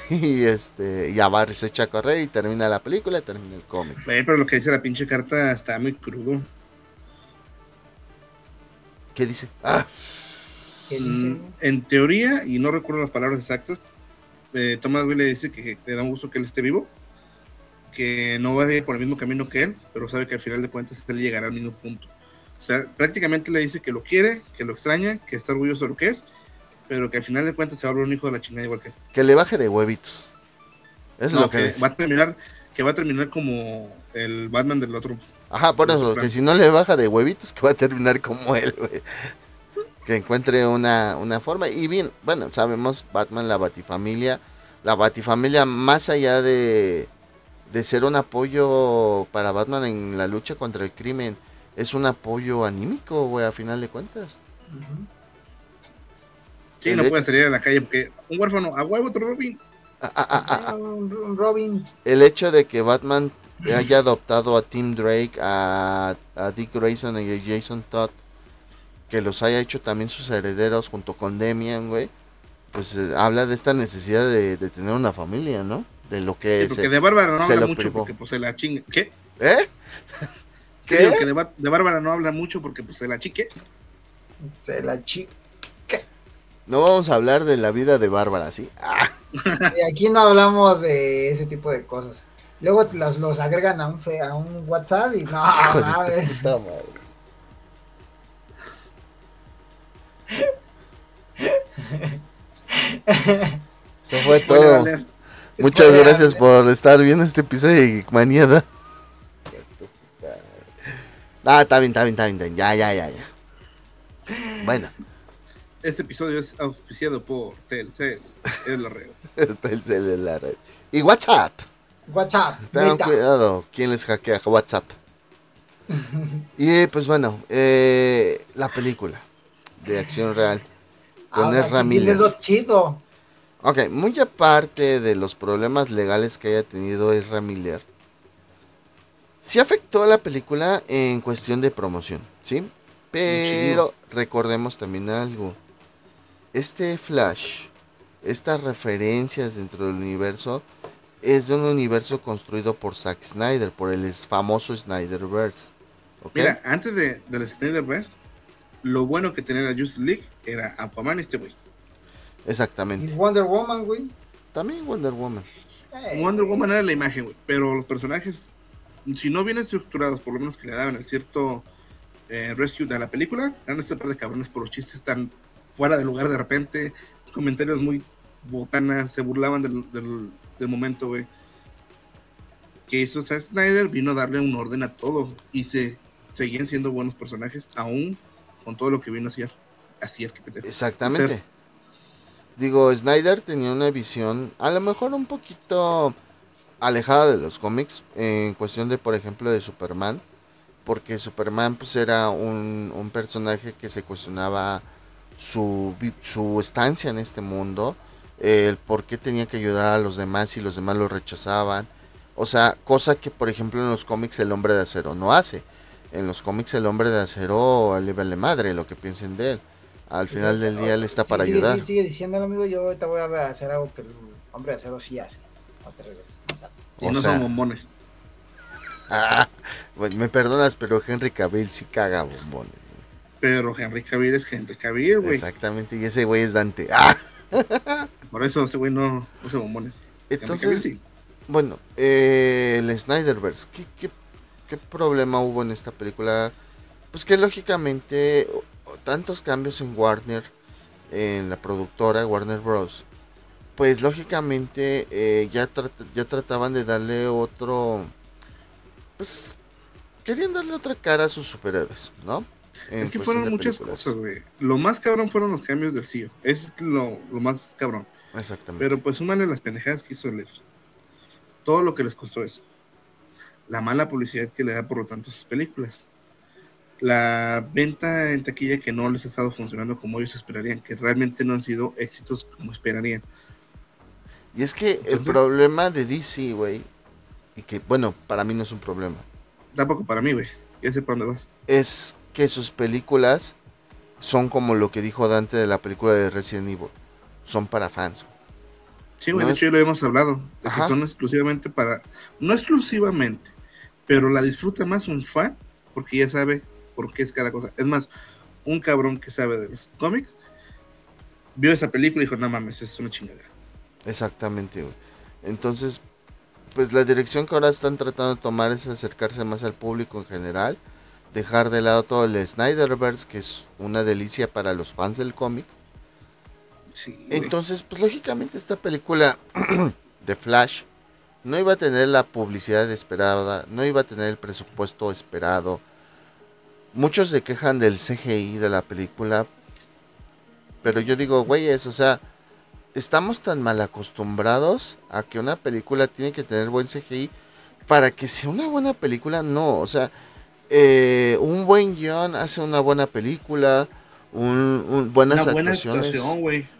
y este y a Barry se echa a correr y termina la película y termina el cómic. Pero lo que dice la pinche carta está muy crudo. ¿Qué dice? Ah, ¿Qué dice? Mm, en teoría, y no recuerdo las palabras exactas, eh, Thomas Wayne le dice que, que le da un gusto que él esté vivo, que no va a ir por el mismo camino que él, pero sabe que al final de cuentas él llegará al mismo punto. O sea, prácticamente le dice que lo quiere, que lo extraña, que está orgulloso de lo que es, pero que al final de cuentas se va a un hijo de la chingada igual que él. Que le baje de huevitos. Es No, lo que, que es. va a terminar, que va a terminar como el Batman del otro. Ajá, por eso, que si no le baja de huevitos, que va a terminar como él, güey. Que encuentre una, una forma. Y bien, bueno, sabemos Batman, la Batifamilia. La Batifamilia, más allá de, de ser un apoyo para Batman en la lucha contra el crimen, es un apoyo anímico, güey, a final de cuentas. Ujú. Sí, El no de- puede salir a la calle porque un huérfano, a huevo otro Robin. Ah, ah, ah, ah, Ah, un- Robin. el hecho de que Batman haya adoptado a Tim Drake, a, a Dick Grayson y a Jason Todd, que los haya hecho también sus herederos junto con Demian, güey, pues eh, habla de esta necesidad de, de tener una familia, ¿no? De lo que Sí, es. porque de Bárbara no se habla lo mucho privó. porque pues se la chinga. ¿Qué? ¿Eh? ¿Qué? Que de, de Bárbara no habla mucho porque pues se la chique. Se la chi. No vamos a hablar de la vida de Bárbara, ¿sí? Ah, Y aquí no hablamos de ese tipo de cosas. Luego los, los agregan a un, fe- a un WhatsApp y no, mames. puta madre. Eso fue Spoiler todo. alert. Muchas Spoiler gracias alert. por estar viendo este episodio de Geekmaniada. Ah, está bien, está bien, está bien, está bien. Ya, ya, ya, ya. Bueno, Este episodio es auspiciado por Telcel. Es la red. Telcel en la red. Y WhatsApp. WhatsApp. Tengan neta. cuidado, ¿quién les hackea WhatsApp? y pues bueno, eh, la película de acción real con Ahora Ezra Miller. chido. Ok, muy aparte de los problemas legales que haya tenido Ezra Miller, sí afectó a la película en cuestión de promoción, ¿sí? Pero recordemos también algo. Este Flash, estas referencias dentro del universo, es de un universo construido por Zack Snyder, por el famoso Snyderverse. ¿ok? Mira, antes de, de la Snyderverse, lo bueno que tenía la Justice League era Aquaman y este güey. Y Exactamente. Wonder Woman, güey. También Wonder Woman. Wonder Woman era la imagen, güey. Pero los personajes, si no vienen estructurados, por lo menos que le daban el cierto eh, rescue de la película, eran este par de cabrones por los chistes tan fuera de lugar de repente, comentarios muy botanas, se burlaban del, del, del momento, güey. Que hizo Zack Snyder, vino a darle un orden a todo y se seguían siendo buenos personajes, aún con todo lo que vino a hacer. Así que pendejo. Exactamente. Digo, Snyder tenía una visión a lo mejor un poquito alejada de los cómics en cuestión de, por ejemplo, de Superman. Porque Superman pues era un, un personaje que se cuestionaba su, vi- su estancia en este mundo, el por qué tenía que ayudar a los demás y los demás lo rechazaban. O sea, cosa que por ejemplo en los cómics el hombre de acero no hace. En los cómics el hombre de acero le vale madre lo que piensen de él. Al final del día él está Sí, para sigue, ayudar. Sigue, sigue diciéndolo, amigo. Yo ahorita voy a hacer algo que el hombre de acero sí hace. No te regreses. Y O no sea, son bombones. ah, pues, me perdonas, pero Henry Cavill sí caga bombones. Pero Henry Cavill es Henry Cavill, güey. Exactamente, y ese güey es Dante. Ah, Por eso ese güey no, no bombones. Cavill entonces, sí. bueno, eh, el Snyderverse, ¿qué, qué, qué problema hubo en esta película? Pues que lógicamente tantos cambios en Warner, en la productora Warner Bros. Pues lógicamente eh, ya, ya trataban de darle otro, pues querían darle otra cara a sus superhéroes, ¿no? Es que fueron muchas películas. cosas, güey. Lo más cabrón fueron los cambios del CEO. Es lo, lo más cabrón. Exactamente. Pero pues súmale las pendejadas que hizo el Ezra. Todo lo que les costó eso. La mala publicidad que le da por lo tanto a sus películas. La venta en taquilla que no les ha estado funcionando como ellos esperarían, que realmente no han sido éxitos como esperarían. Y es que el problema de DC, güey, y que, bueno, para mí no es un problema, Tampoco para mí, güey. Ya sé para dónde vas. es que sus películas son como lo que dijo Dante de la película de Resident Evil. Son para fans. Sí, güey, No de es- hecho ya lo hemos hablado. De que son exclusivamente para. No exclusivamente, pero la disfruta más un fan porque ya sabe por qué es cada cosa. Es más, un cabrón que sabe de los cómics vio esa película y dijo: No mames, es una chingadera. Exactamente, güey. Entonces, pues la dirección que ahora están tratando de tomar es acercarse más al público en general, dejar de lado todo el Snyderverse, que es una delicia para los fans del cómic. Sí. Entonces, pues lógicamente esta película de Flash no iba a tener la publicidad esperada, no iba a tener el presupuesto esperado. Muchos se quejan del CGI de la película, pero yo digo, güeyes, o sea, estamos tan mal acostumbrados a que una película tiene que tener buen CGI para que sea una buena película, no, o sea, eh, un buen guion hace una buena película, un, un- buenas Una actuaciones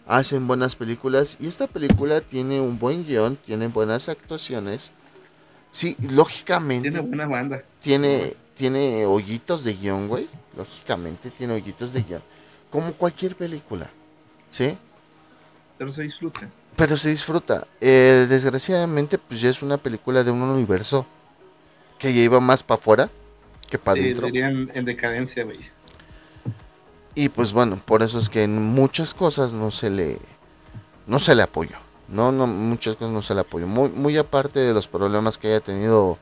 hacen buenas películas y esta película tiene un buen guion, tiene buenas actuaciones. Sí, lógicamente Tiene buena banda. tiene, tiene hoyitos de guion, güey. Lógicamente tiene hoyitos de guion. Como cualquier película. ¿Sí? Pero se disfruta. Pero se disfruta. Eh, desgraciadamente, pues ya es una película de un universo que ya iba más para afuera que para Sí, dirían en decadencia, güey. Y pues bueno, por eso es que en muchas cosas no se le no se le apoyó. No, no, muchas cosas no se le apoyó. Muy, muy aparte de los problemas que haya tenido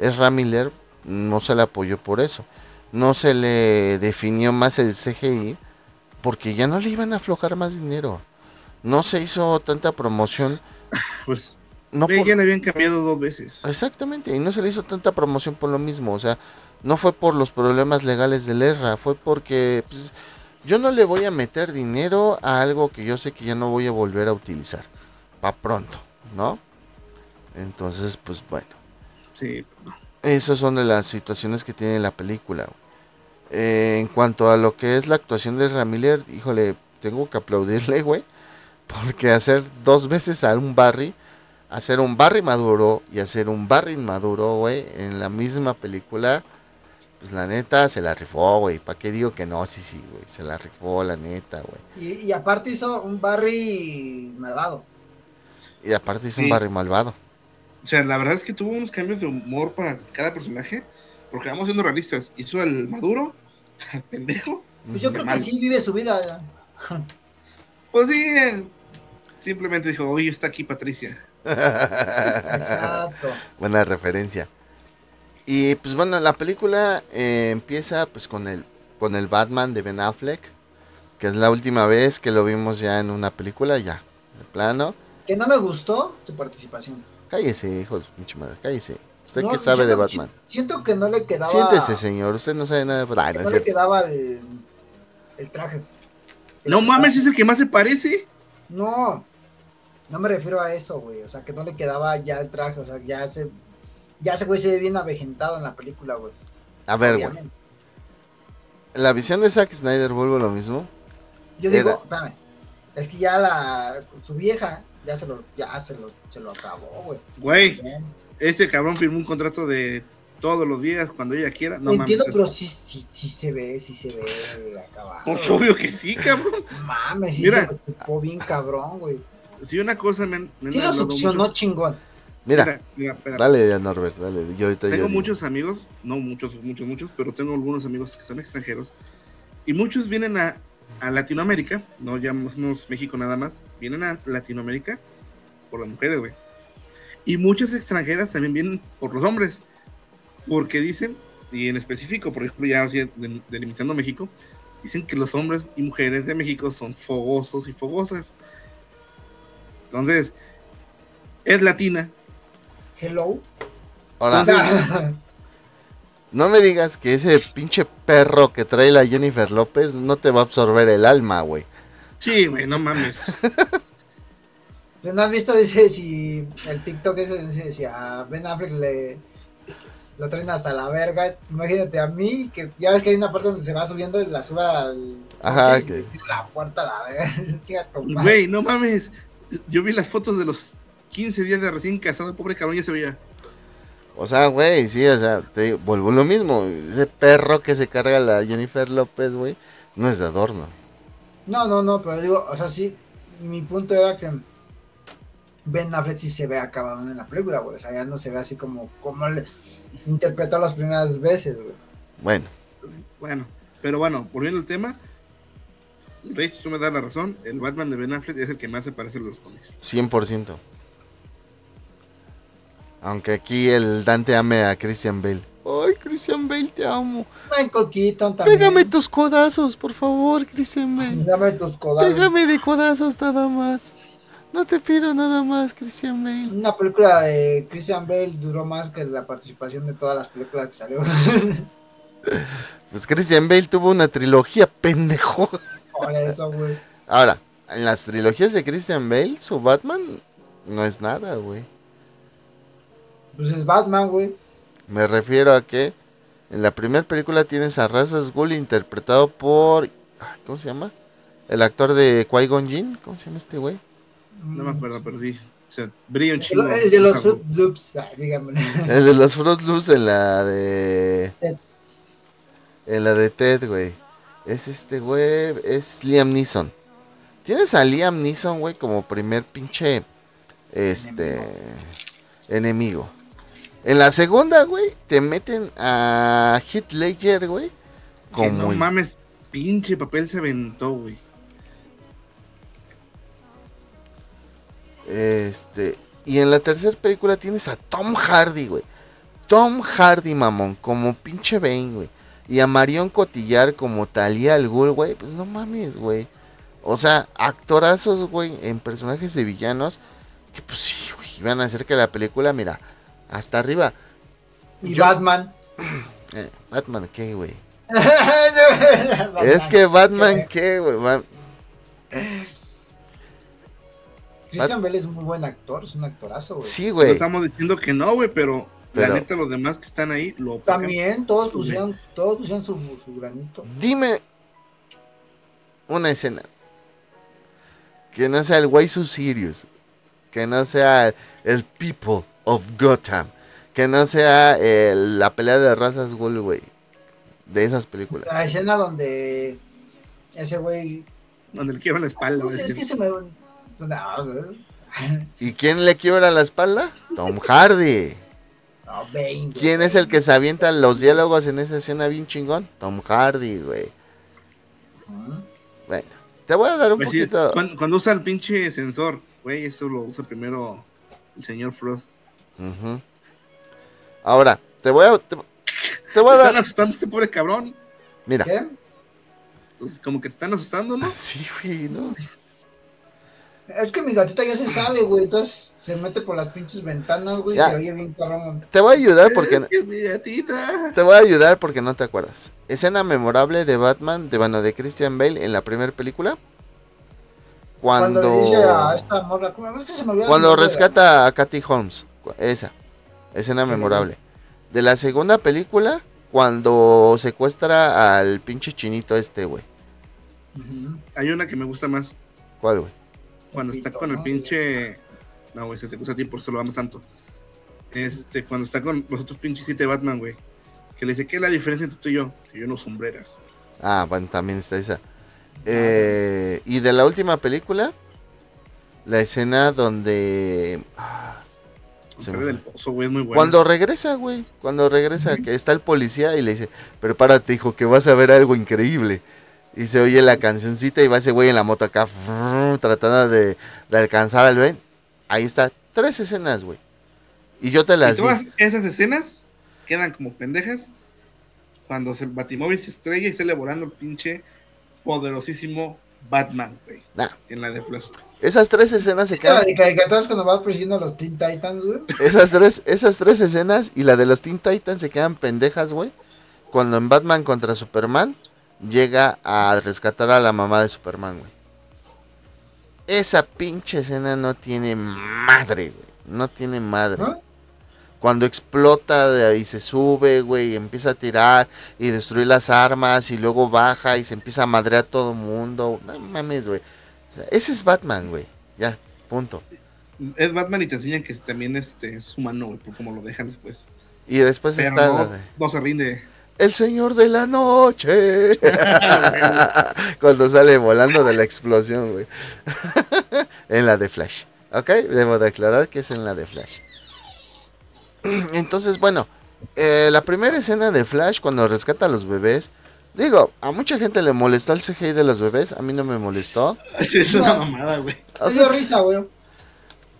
Ezra Miller, no se le apoyó por eso. No se le definió más el CGI porque ya no le iban a aflojar más dinero. No se hizo tanta promoción. Pues No por- ya le habían cambiado dos veces. Exactamente, y no se le hizo tanta promoción por lo mismo, o sea, no fue por los problemas legales del ERRA, fue porque pues, yo no le voy a meter dinero a algo que yo sé que ya no voy a volver a utilizar, pa' pronto, ¿no? Entonces, pues bueno, Sí. esas son de las situaciones que tiene la película. Eh, en cuanto a lo que es la actuación de Ramiller, híjole, tengo que aplaudirle, güey, porque hacer dos veces a un Barry hacer un Barry maduro y hacer un Barry inmaduro, güey, en la misma película, pues la neta se la rifó, güey. ¿Para qué digo que no? Sí, sí, güey. Se la rifó, la neta, güey. Y, y aparte hizo un Barry malvado. Y aparte hizo un. Barry malvado. O sea, la verdad es que tuvo unos cambios de humor para cada personaje. Porque vamos siendo realistas. Hizo al maduro, al pendejo. Pues yo creo que sí vive su vida. Pues sí, simplemente dijo, oye, está aquí Patricia. Exacto. Buena referencia. Y pues bueno, la película eh, empieza pues con el con el Batman de Ben Affleck, que es la última vez que lo vimos ya en una película, ya, de plano. Que no me gustó su participación. Cállese, hijo de su pinche madre, cállese. Usted No, que sabe de Batman. Siento que no le quedaba. Siéntese, señor, usted no sabe nada de Batman. Ah, no le cierto. quedaba el, el traje. No mames, es el que más se parece. No, no me refiero a eso, güey. O sea, que no le quedaba ya el traje. O sea, ya se. Ya ese güey se ve bien avejentado en la película, güey. A ver, güey. Obviamente. La visión de Zack Snyder vuelve lo mismo. Yo digo, Era- espérame. Es que ya la. Su vieja ya se lo, ya se lo, se lo acabó, güey. Güey, ese cabrón firmó un contrato de todos los días, cuando ella quiera. No Entiendo, mames. pero sí, sí, sí se ve, sí se ve acabado. Pues obvio que sí, cabrón. Mames, sí Mira. se lo chupó bien cabrón, güey. Si una cosa me, me Sí lo succionó chingón. Mira, Mira, mira, espera. dale Norbert, dale. Yo ahorita Tengo yo muchos amigos, no muchos, muchos, muchos, pero tengo algunos amigos que son extranjeros. Y muchos vienen a, a Latinoamérica, no llamamos México nada más, vienen a Latinoamérica por las mujeres, güey. Y muchas extranjeras también vienen por los hombres, porque dicen, y en específico, por ejemplo, ya así de- delimitando México, dicen que los hombres y mujeres de México son fogosos y fogosas. Entonces, es latina. Hello. Entonces- no me digas que ese pinche perro que trae la Jennifer López no te va a absorber el alma, güey. Sí, güey, no mames. Pues no has visto, dice, si el TikTok ese dice, si a Ben Affleck le lo traen hasta la verga. Imagínate a mí, que ya ves que hay una parte donde se va subiendo y la suba al. Ajá, que- cierra La puerta a la verga. Güey, no mames. Yo vi las fotos de los 15 días de recién casado, el pobre cabrón ya se veía. O sea, güey, sí, o sea, te digo, vuelvo lo mismo. Ese perro que se carga la Jennifer López, güey, no es de adorno. No, no, no, pero digo, o sea, sí, mi punto era que Ben Affleck sí se ve acabado en la película, güey. O sea, ya no se ve así como, como le interpretó las primeras veces, güey. Bueno, Bueno, pero bueno, volviendo al tema. Rich, tú me das la razón. El Batman de Ben Affleck es el que más se parece a los cómics. 100%. Aunque aquí el Dante ame a Christian Bale. Ay, Christian Bale, te amo. Michael Keaton también. Pégame tus codazos, por favor, Christian Bale. Dame tus codazos. Pégame de codazos nada más. No te pido nada más, Christian Bale. Una película de Christian Bale duró más que la participación de todas las películas que salió. Pues Christian Bale tuvo una trilogía, pendejo. Por eso, güey. Ahora, en las trilogías de Christian Bale, su Batman no es nada, güey. Pues es Batman, güey. Me refiero a que en la primera película tienes a Razas Ghul interpretado por. ¿Cómo se llama? El actor de Qui-Gon Jinn. ¿Cómo se llama este güey? No me acuerdo, pero sí. O sea, brilla un El, chingo. el de los Fruit Loops, ah, dígame. El de los Fruit Loops en la de. Ted. En la de Ted, güey. Es este güey. Es Liam Neeson. Tienes a Liam Neeson, güey, como primer pinche. Este. Enemigo. En la segunda, güey, te meten a Heath Ledger, güey. Como no mames, pinche papel se aventó, güey. Este. Y en la tercera película tienes a Tom Hardy, güey. Tom Hardy, mamón, como pinche Bane, güey. Y a Marion Cotillar como Talia al Ghul, güey. Pues no mames, güey. O sea, actorazos, güey, en personajes de villanos. Que pues sí, güey. Iban a hacer que la película, mira, hasta arriba. Y Yo- Batman. Eh, Batman, ¿qué, güey? Es que Batman, ¿qué, güey? Christian Bale es un muy buen actor, es un actorazo, güey. Sí, No güey. estamos diciendo que no, güey, pero, Pero- la neta los demás que están ahí lo También, todos pusieron, todos pusieron su, su granito. Dime una escena. Que no sea el Way So Serious. Que no sea el People of Gotham. Que no sea el- la pelea de razas Ghoul, güey. De esas películas. La escena donde ese güey. Donde le quiebran la espalda. pues, güey, es que se me. güey. ¿Y quién le quiebra la espalda? Tom Hardy. No. ¿Quién es el que se avienta los diálogos en esa escena bien chingón? Tom Hardy, güey. Bueno, te voy a dar un Pues sí, poquito. cuando, cuando usa el pinche sensor, güey, eso lo usa primero el señor Frost. Ujú. Ahora, te voy a. Te, te voy a Están dar. asustando a este pobre cabrón. Mira. ¿Qué? Entonces, como que te están asustando, ¿no? Sí, güey, ¿no? Es que mi gatita ya se sale, güey. Entonces se mete por las pinches ventanas, güey. Ya. Se oye bien cabrón. Te voy a ayudar porque Es que mi gatita. te voy a ayudar porque no te acuerdas. Escena memorable de Batman, de bueno, de Christian Bale en la primera película. Cuando, Cuando le dice a esta morra, ¿cómo es que se me cuando rescata a Katy Holmes, esa escena ¿Qué le memorable. De la segunda película cuando secuestra al pinche chinito este, güey. Hay una que me gusta más. ¿Cuál, güey? Cuando está con el pinche. No, güey, se te gusta a ti, por eso lo amas tanto. Este, cuando está con los otros pinches siete Batman, güey. Que le dice, ¿qué es la diferencia entre tú y yo? Que yo no sombreras. Ah, bueno, también está esa. Eh, y de la última película, la escena donde ah, Se Sale me del pozo, güey, es muy bueno. Cuando regresa, güey, cuando regresa, que está el policía y le dice, prepárate, hijo, que vas a ver algo increíble. Y se oye la cancioncita y va ese güey en la moto acá, frrr, tratando de, de alcanzar al Ben. Ahí está, tres escenas, güey. Y yo te Y las todas esas escenas quedan como pendejas cuando el Batimóvil se estrella y sale volando el pinche poderosísimo Batman, güey. Nah, En la de Flash. Esas tres escenas se La quedan. de caricaturas cuando vas persiguiendo a los Teen Titans, güey. Esas tres, esas tres escenas y la de los Teen Titans se quedan pendejas, güey. Cuando en Batman contra Superman llega a rescatar a la mamá de Superman, güey. Esa pinche escena no tiene madre, güey. No tiene madre. Cuando explota de ahí se sube, güey, y empieza a tirar y destruir las armas y luego baja y se empieza a madrear a todo mundo. No mames, güey. Sea, ese es Batman, güey. Ya, punto. Es Batman y te enseñan que también este, es humano, güey, por cómo lo dejan después. Y después Pero está no, la de... no se rinde. El señor de la noche. Cuando sale volando de la explosión, güey. en la de Flash. ¿Ok? Debo declarar que es en la de Flash. Entonces, bueno. eh, la primera escena de Flash, cuando rescata a los bebés, Digo, a mucha gente le molestó el CGI de los bebés, a mí no me molestó. Sí, es una mamada, güey. O sea, risa, güey.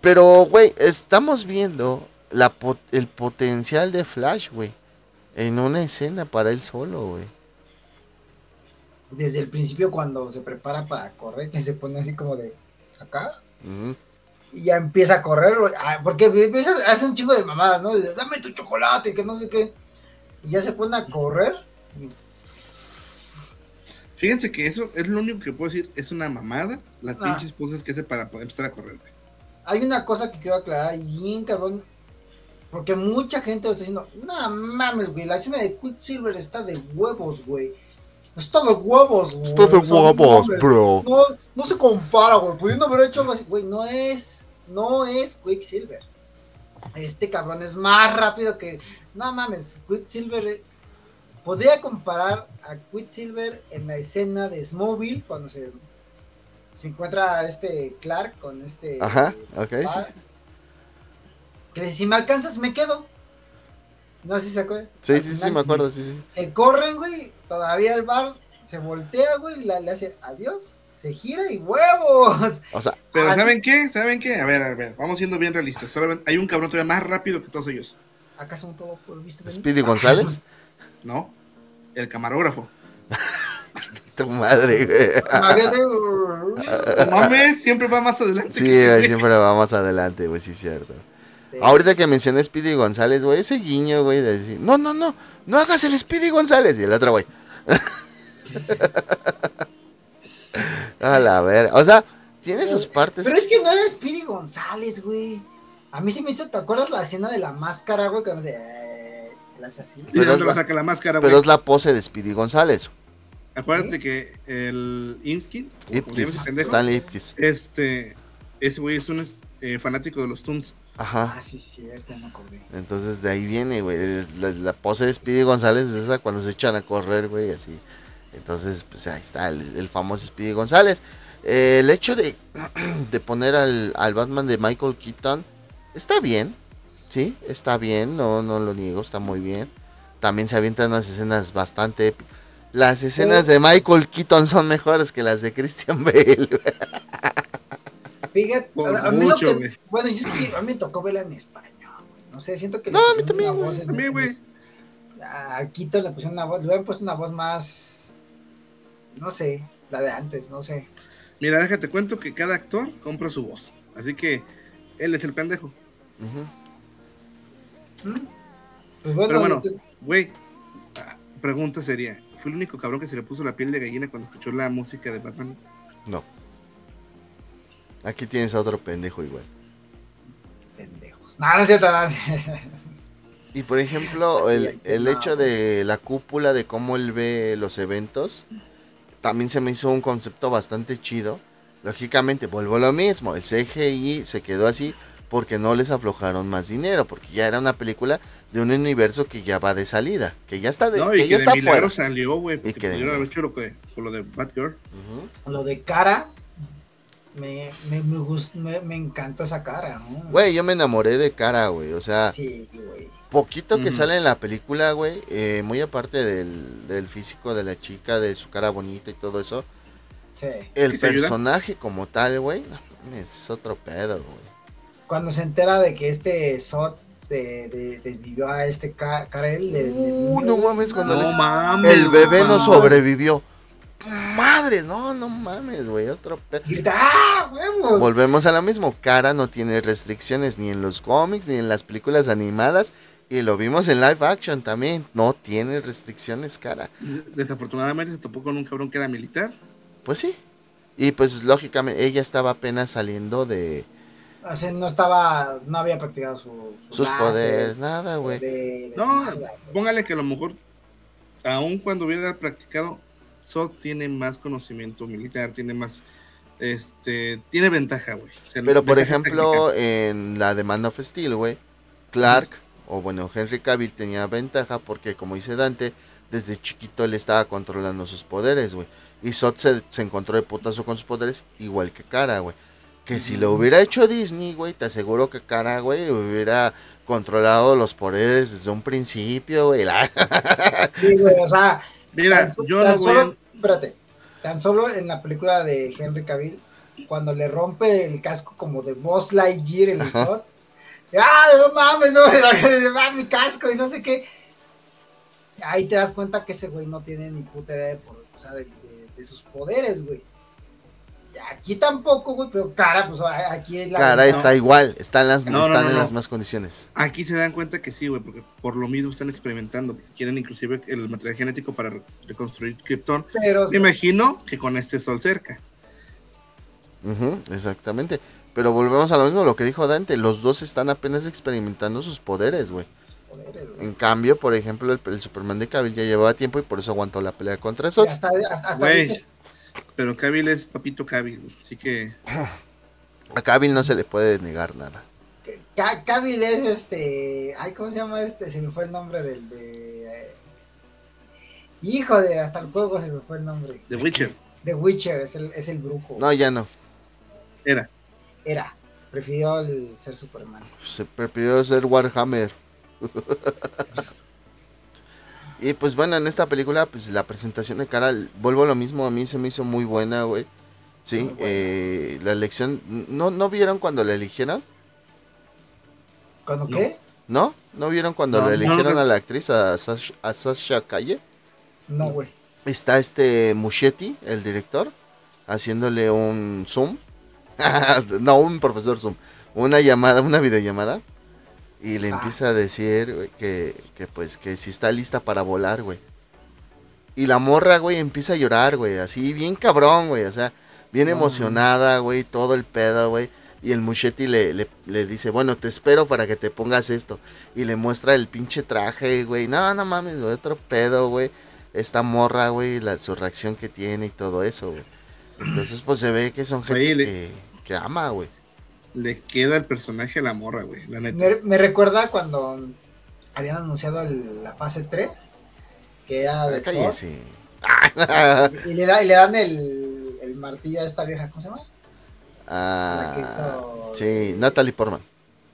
pero, güey, estamos viendo la el potencial de Flash, güey. En una escena para él solo, güey. Desde el principio cuando se prepara para correr, que se pone así como de acá. Y ya empieza a correr, güey. Ah, porque empieza, hace un chingo de mamadas, ¿no? De, Dame tu chocolate, que no sé qué. Y ya se pone a correr. y Fíjense que eso es lo único que puedo decir, es una mamada, las Ah. pinches poses que hace para poder empezar a correr, güey. Hay una cosa que quiero aclarar bien cabrón. Porque mucha gente lo está diciendo. No mames, güey. La escena de Quicksilver está de huevos, güey. Está de huevos, güey. Está de O sea, no huevos, bro. No, no se compara, güey. Pudiendo haber hecho algo así. Güey, no es. No es Quicksilver. Este cabrón es más rápido que. No mames, Quicksilver. Podría comparar a Quicksilver en la escena de Smallville cuando se. Se encuentra este Clark con este. Ajá, ok, sí. Que dice, si me alcanzas, me quedo. No sé si se acuerdan. Sí, Al sí, sí, me acuerdo, sí, sí. Que corren, güey. Todavía el bar se voltea, güey. la- le hace adiós. Se gira y huevos. O sea, Pero. ¿saben qué? ¿Saben qué? A ver, a ver, vamos siendo bien realistas. Solamente hay un cabrón todavía más rápido que todos ellos, ¿Acaso un todo por visto? Speedy González, ¿no? El camarógrafo. tu madre, güey. Mames, siempre va más adelante. Sí, que ese güey, güey. siempre va más adelante, güey, sí, es cierto. Ahorita que mencioné Speedy González, güey, ese guiño, güey, de decir, no, no, no, no hagas el Speedy González. Y el otro, güey. A la ver, o sea, tiene sus partes. Pero es que no era Speedy González, güey. A mí sí me hizo, ¿te acuerdas la escena de la máscara, güey? Cuando se. Eh, la hace así. ¿Y de Pero es la- sacar la máscara, güey? Pero es la pose de Speedy González. Acuérdate que el Imskin, Stanley Ipkiss. este, ese güey es un eh, fanático de los Toons. Ajá. Ah, sí, es cierto, ya me acordé. Entonces de ahí viene, güey. La, la pose de Speedy González es esa cuando se echan a correr, güey, así. Entonces, pues ahí está, el, el famoso Speedy González. Eh, el hecho de, de poner al, al Batman de Michael Keaton está bien, sí, está bien, no, no lo niego, está muy bien. También se avientan unas escenas bastante épicas. Las escenas de Michael Keaton son mejores que las de Christian Bale. Fíjate, a, a mí lo que. Bueno, yo es que a mí me tocó verla en español, güey. No sé, siento que. No, le a mí pusieron también, una güey, voz en- también, güey. A Quito le pusieron una voz, le hubieran puesto una voz más. No sé, la de antes, no sé. Mira, déjate cuento que cada actor compra su voz. Así que él es el pendejo. Ujú. ¿Mm? Pues bueno, Pero bueno, güey, ah, pregunta sería, ¿fue el único cabrón que se le puso la piel de gallina cuando escuchó la música de Batman? No. Aquí tienes a otro pendejo igual. pendejos. No, no es cierto, no es cierto. Y por ejemplo, el, el no. hecho de la cúpula, de cómo él ve los eventos, también se me hizo un concepto bastante chido. Lógicamente, vuelvo a lo mismo, el CGI se quedó así porque no les aflojaron más dinero, porque ya era una película de un universo que ya va de salida, que ya está de, No, que y ya que de está milagro fuera. salió, güey, porque pudieron haber hecho lo, que, con lo de Batgirl. Lo de cara, me, me, me, gust- me, me encantó esa cara, ¿no? Güey, yo me enamoré de cara, güey, o sea, Sí, güey. poquito que sale en la película, güey, eh, muy aparte del, del físico de la chica, de su cara bonita y todo eso, Sí. El personaje como tal, güey, no es otro pedo, güey. Cuando se entera de que este Sot se de- desvivió a este Ka- Karel. de- de- Uh, no mames, cuando No les- mames. El bebé no sobrevivió. Madre, no, no mames, güey, otro pedo. Grita, ¡ah, huevos! Volvemos a lo mismo, Cara no tiene restricciones ni en los cómics ni en las películas animadas y lo vimos en live action también, no tiene restricciones Cara. Desafortunadamente se topó con un cabrón que era militar. Pues sí. Y pues lógicamente ella estaba apenas saliendo de O sea, no estaba, no había practicado su, sus láser, poderes, nada, güey. No, nada, póngale que a lo mejor, aun cuando hubiera practicado, Zod tiene más conocimiento militar, tiene más, este, tiene ventaja, güey. O sea, Pero por ejemplo, en la de Man of Steel, güey, Clark, o bueno, Henry Cavill tenía ventaja porque, como dice Dante, desde chiquito él estaba controlando sus poderes, güey. Y Zod se, se encontró de putazo con sus poderes, igual que Cara, güey. Que si lo hubiera hecho Disney, güey, te aseguro que Cara, güey, hubiera controlado los poderes desde un principio, güey. La- Sí, güey, o sea, Mira, Tan yo tan no voy solo, a... espérate, tan solo en la película de Henry Cavill, cuando le rompe el casco como de Buzz Lightyear en el. SOT, ¡ah, no mames, no, va mi casco y no sé qué! Ahí te das cuenta que ese güey no tiene ni puta idea de, por- o sea, de, de- de sus poderes, güey. Aquí tampoco, güey, pero cara, pues aquí es la... Cara, no. está igual, están, las, No, no, están no, en no. las más condiciones. Aquí se dan cuenta que sí, güey, porque por lo mismo están experimentando. Quieren inclusive el material genético para re- reconstruir Krypton. Pero, Me imagino que con este sol cerca. Ujú, exactamente. Pero volvemos a lo mismo, lo que dijo Dante, los dos están apenas experimentando sus poderes, güey. poderes, güey. En cambio, por ejemplo, el, el Superman de Cavill ya llevaba tiempo y por eso aguantó la pelea contra eso. hasta, hasta, hasta dice, Pero Cavill es papito Cavill, así que A Cavill no se le puede negar nada. que Ca- Cavill es este. Ay, ¿cómo se llama este? Se me fue el nombre del de. eh, hijo de. Hasta el juego se me fue el nombre. The Witcher The Witcher es el, es el brujo. No, ya no. era. Era. Prefirió el ser Superman. Se prefirió ser Warhammer. y pues bueno, en esta película, pues la presentación de cara, vuelvo a lo mismo, a mí se me hizo muy buena, güey. Sí, buena. eh, la elección, ¿no, ¿no vieron cuando la eligieron? ¿Cuándo No. qué? ¿No? ¿No vieron cuando No, la no, eligieron no. a la actriz, a, Sash- a Sasha Calle? No, güey. Está este Muschietti, el director, haciéndole un Zoom. no, un profesor Zoom. Una llamada, una videollamada. Y le Ah. empieza a decir güey, que, que pues que si está lista para volar, güey. Y la morra, güey, empieza a llorar, güey. Así, bien cabrón, güey. O sea, bien emocionada, güey. Todo el pedo, güey. Y el Muschetti le, le, le dice, bueno, te espero para que te pongas esto. Y le muestra el pinche traje, güey. No, no mames, güey, otro pedo, güey. Esta morra, güey, la, su reacción que tiene y todo eso, güey. Entonces, pues se ve que son gente Oye, le- que, que ama, güey. Le queda el personaje a la morra, güey, la neta. Me, me recuerda cuando habían anunciado el- la fase 3. Que era de Thor, Cállese. y, le da, y le dan el, el martillo a esta vieja. ¿Cómo se llama? La que Ah, hizo- sí, Natalie Portman.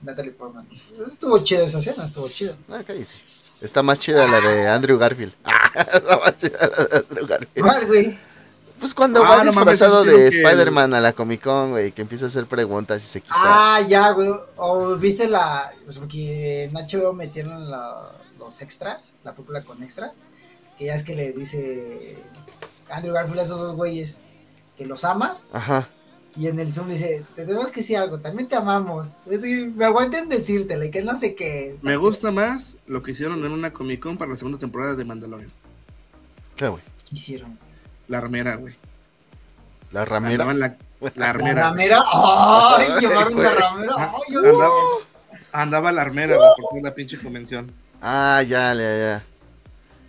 Natalie Portman. Estuvo chido esa escena, estuvo chido. Ah, cállese. Está más chida la de Andrew Garfield. Está más chida la de Andrew Garfield. ¿Cuál, güey? Pues cuando Ah, va no disfrazado de Spider-Man a la Comic Con, güey, que empieza a hacer preguntas y se quita. Ah, ya, güey. O viste la. Pues porque en HBO metieron la- los extras, la película con extras. Que ya es que le dice Andrew Garfield a esos dos güeyes que los ama. Ajá. Y en el Zoom le dice: Te tenemos que decir algo, también te amamos. Me aguanten decírtele, que no sé qué. Me gusta más lo que hicieron en una Comic Con para la segunda temporada de Mandalorian. ¿Qué, güey? ¿Qué hicieron? La armera, güey. La ramera. Andaba en la, la La armera. güey. ramera. ¡Ay! Ay, Llevaron la ramera. ¡Ay! yo- Andaba, andaba la armera, güey, por toda la pinche convención. Ah, ya, ya, ya.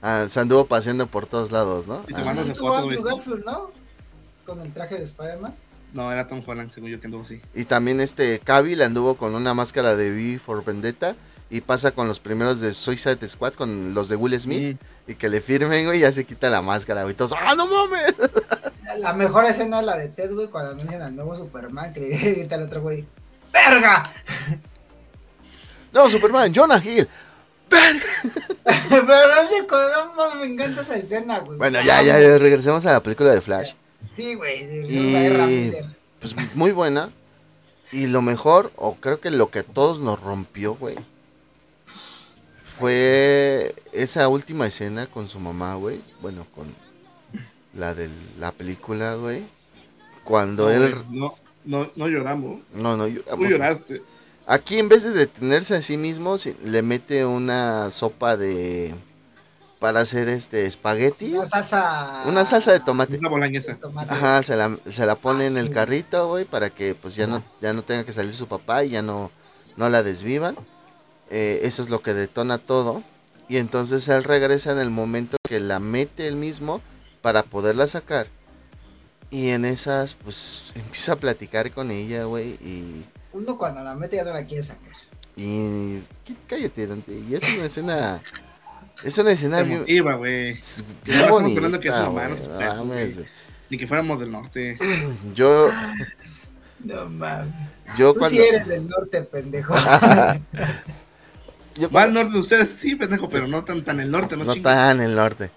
Ah, se anduvo paseando por todos lados, ¿no? Y Ah, tomando- Así de estuvo foto, Andrew güey. Garfield, ¿no? Con el traje de Spider-Man. No, era Tom Holland, según yo que anduvo así. Y también este Cavill anduvo con una máscara de V for Vendetta. Y pasa con los primeros de Suicide Squad, con los de Will Smith. Mm. Y que le firmen, güey, y ya se quita la máscara, güey. Todos, ¡ah, no mames! La mejor escena es la de Ted, güey, cuando anuncian al nuevo Superman, que le grita al otro güey, ¡Verga! No, Superman, Jonah Hill. ¡Verga! Pero no sé, me encanta esa escena, güey. Bueno, ya, ya, ya, regresemos a la película de Flash. Sí, güey, Y-. Pues muy buena. Y lo mejor, o creo que lo que a todos nos rompió, güey, fue esa última escena con su mamá, güey. Bueno, con la de la película, güey. Cuando No, él... no, no, no lloramos. No, no, Tú lloraste. Aquí en vez de detenerse a sí mismo, se- le mete una sopa de... Para hacer este espagueti. Una salsa. Una salsa de tomate. Esa bolañesa. de tomate. Ajá, se la, se la pone Ah, en el carrito, güey, para que pues ya no, ya no tenga que salir su papá y ya no, no la desvivan. Eh, eso es lo que detona todo. Y entonces él regresa en el momento que la mete él mismo para poderla sacar. Y en esas, pues empieza a platicar con ella, güey, y... Uno cuando la mete ya no la quiere sacar. Y... ¿qué- Cállate, Dante. Y es una escena... Es una escena bien, Emotiva, güey. no estamos hablando que es. Ni que fuéramos del norte. Yo, No mames. yo Tú cuando... sí eres del norte, pendejo. yo Va al norte de ustedes, sí, pendejo, pero no tan tan el norte, no, no tan en el norte.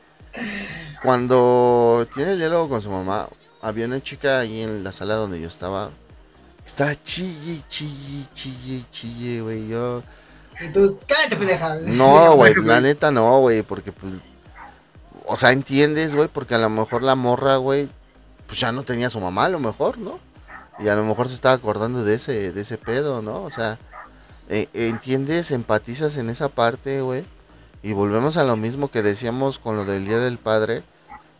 cuando tiene el diálogo con su mamá, había una chica ahí en la sala donde yo estaba. Estaba chille, chille, chille, chille, güey. Yo. Tú, cállate, pendeja. No, güey, la neta no, güey, porque pues. O sea, entiendes, güey, porque a lo mejor la morra, güey, pues ya no tenía a su mamá, a lo mejor, ¿no? Y a lo mejor se estaba acordando de ese, de ese pedo, ¿no? O sea, eh, entiendes, empatizas en esa parte, güey. Y volvemos a lo mismo que decíamos con lo del Día del Padre.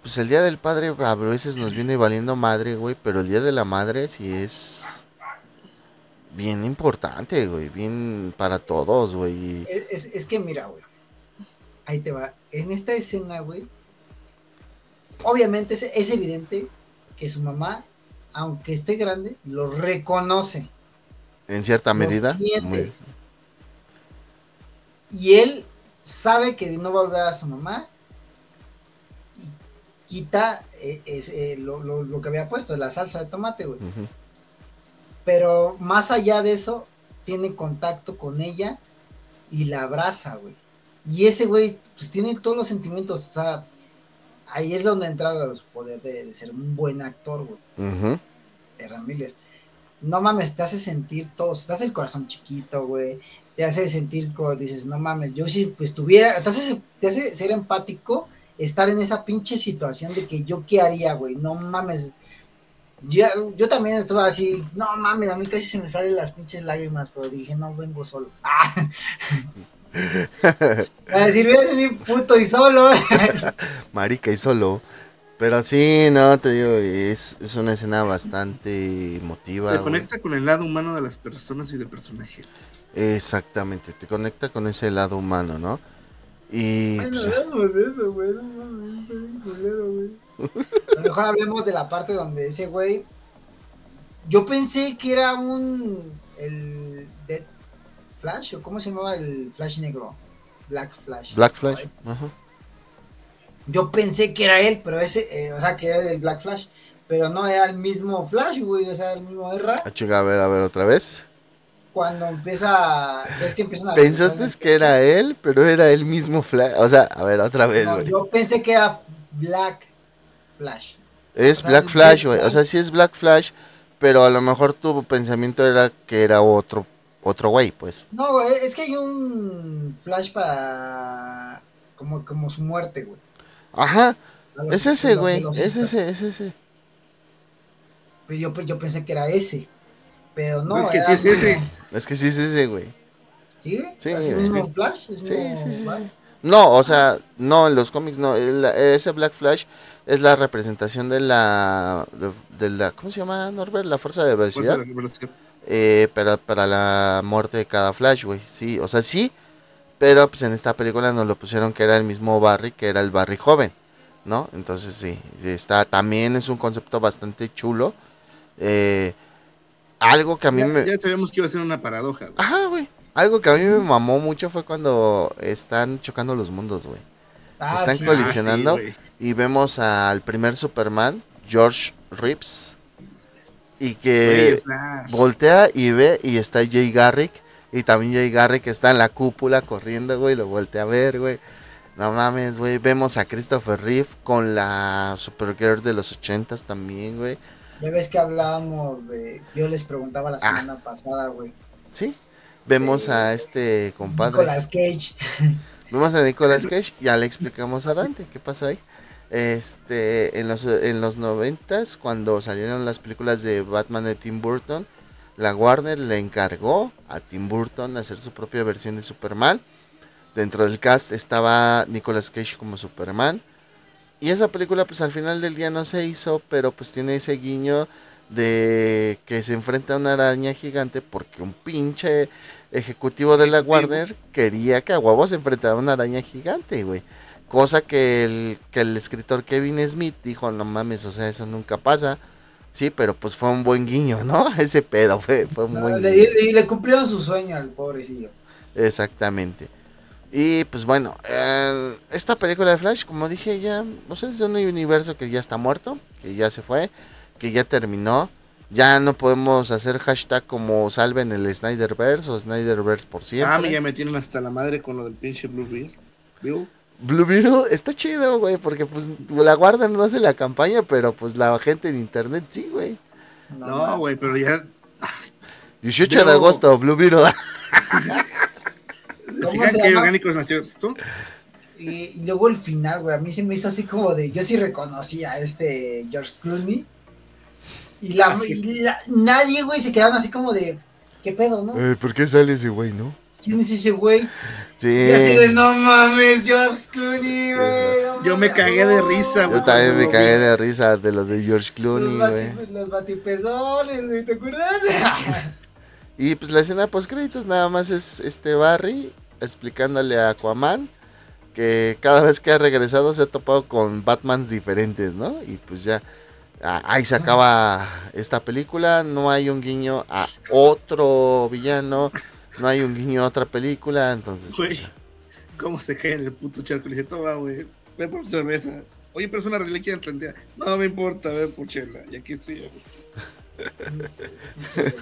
Pues el Día del Padre a veces nos viene valiendo madre, güey, pero el Día de la Madre sí es bien importante, güey, bien para todos, güey. Es, es, que mira, güey, ahí te va. En esta escena, güey, obviamente es, es evidente que su mamá, aunque esté grande, lo reconoce. En cierta medida. Muy... Y él sabe que no va a volver a su mamá y quita eh, eh, lo, que había puesto, la salsa de tomate, güey. Pero más allá de eso, tiene contacto con ella y la abraza, güey. Y ese güey, pues tiene todos los sentimientos, o sea, ahí es donde entra los poderes de, ser un buen actor, güey. Miller. No mames, te hace sentir todo, te hace el corazón chiquito, güey te hace sentir como dices, no mames, yo si pues tuviera, te hace, te hace ser empático estar en esa pinche situación de que yo qué haría, güey, no mames. Yo, yo también estuve así, no mames, a mí casi se me salen las pinches lágrimas, pero dije, no vengo solo. a decir, voy a decir puto y solo. Marica y solo. Pero sí, no, te digo, es, es una escena bastante emotiva. Te conecta con el lado humano de las personas y del personaje. Exactamente, te conecta con ese lado humano, ¿no? Y. Ay, no hablamos de eso, güey. No mames, güey. A lo mejor hablemos de la parte donde ese güey. Yo pensé que era un. El. Dead Flash, o cómo se llamaba el Flash negro. Black Flash. Black Flash, ajá. Yo pensé que era él, pero ese. Eh, o sea, que era el Black Flash. Pero no era el mismo Flash, güey. O sea, el mismo R. Ah, a ver, a ver, otra vez cuando empieza, es que empiezan a... Pensaste que era él, pero era el mismo Flash, o sea, a ver, otra vez, no, yo pensé que era Black Flash. Es Black Flash, güey, o sea, sí es Black Flash, pero a lo mejor tu pensamiento era que era otro, otro güey, pues. No, es que hay un Flash para, como, como su muerte, güey. Ajá, es ese, güey, es ese, es ese. Pues yo, yo pensé que era ese. Pero no. Es que sí es ese. Es que sí es ese, güey. ¿Sí? Sí. ¿Es el mismo Flash? sí, sí, sí, No, o sea, no, en los cómics no. ese Black Flash es la representación de la, de, la. ¿Cómo se llama, Norbert? La fuerza de velocidad. Eh, para, para la muerte de cada Flash, güey. Sí, o sea, sí. Pero pues en esta película nos lo pusieron que era el mismo Barry, que era el Barry joven, ¿no? Entonces sí, está, también es un concepto bastante chulo. Eh, algo que a mí me. Ya sabíamos que iba a ser una paradoja, güey. Ajá, güey. Algo que a mí me mamó mucho fue cuando están chocando los mundos, güey. Ah, están colisionando ah, y vemos al primer Superman, George Rips, y que voltea y ve y está Jay Garrick y también Jay Garrick está en la cúpula corriendo, güey, lo voltea a ver, güey. No mames, güey. Vemos a Christopher Reeve con la Supergirl de los ochentas también, güey. Ya ves que hablábamos de. Yo les preguntaba la ah. semana pasada, güey. Sí. Vemos a este compadre. Nicolas Cage. Vemos a Nicolas Cage, ya le explicamos a Dante qué pasó ahí. Este, en los, en los noventas, cuando salieron las películas de Batman de Tim Burton, la Warner le encargó a Tim Burton hacer su propia versión de Superman. Dentro del cast estaba Nicolas Cage como Superman. Y esa película pues al final del día no se hizo, pero pues tiene ese guiño de que se enfrenta a una araña gigante porque un pinche ejecutivo de la Warner quería que a huevo se enfrentara a una araña gigante, güey. Cosa que el, que el escritor Kevin Smith dijo, no mames, o sea, eso nunca pasa. Sí, pero pues fue un buen guiño, ¿no? Ese pedo fue, fue muy... Y le cumplieron su sueño al pobrecillo. Exactamente. Y pues bueno, esta película de Flash, como dije ya, no sé, es de un universo que ya está muerto, que ya se fue, que ya terminó. Ya no podemos hacer hashtag como salven el Snyderverse o Snyderverse por siempre. Ah, ya me tienen hasta la madre con lo del pinche Blue Bill. Blue Beetle está chido, güey, porque pues la guardan no hace la campaña, pero pues la gente en internet sí, güey. No, güey, pero ya. 18 Yo- de agosto, Blue Beetle. ¿Cómo Fíjate llama? orgánicos nació tú. Y, y luego el final, güey, a mí se me hizo así como de, yo sí reconocía a este George Clooney. Y, la, Así. y la- nadie, güey, se quedaron así como de, ¿qué pedo, no? Eh, ¿Por qué sale ese güey, no? ¿Quién es ese güey? Sí. Y así de, no mames, George Clooney, güey. no Yo me cagué de no". risa, güey. Yo también me cagué de risa de lo de George Los, Clooney, güey. bati, los batipezones, güey, ¿te acuerdas? Y pues la escena post créditos nada más es este Barry explicándole a Aquaman que cada vez que ha regresado se ha topado con Batmans diferentes, ¿no? Y pues ya ah, ahí se acaba esta película, no hay un guiño a otro villano, no hay un guiño a otra película, entonces Güey, ¿cómo se cae en el puto charco? Le dije, toma, güey, ve por cerveza. Oye, pero es una reliquia entendida. No me importa, ve por chela. Y aquí estoy. a gusto.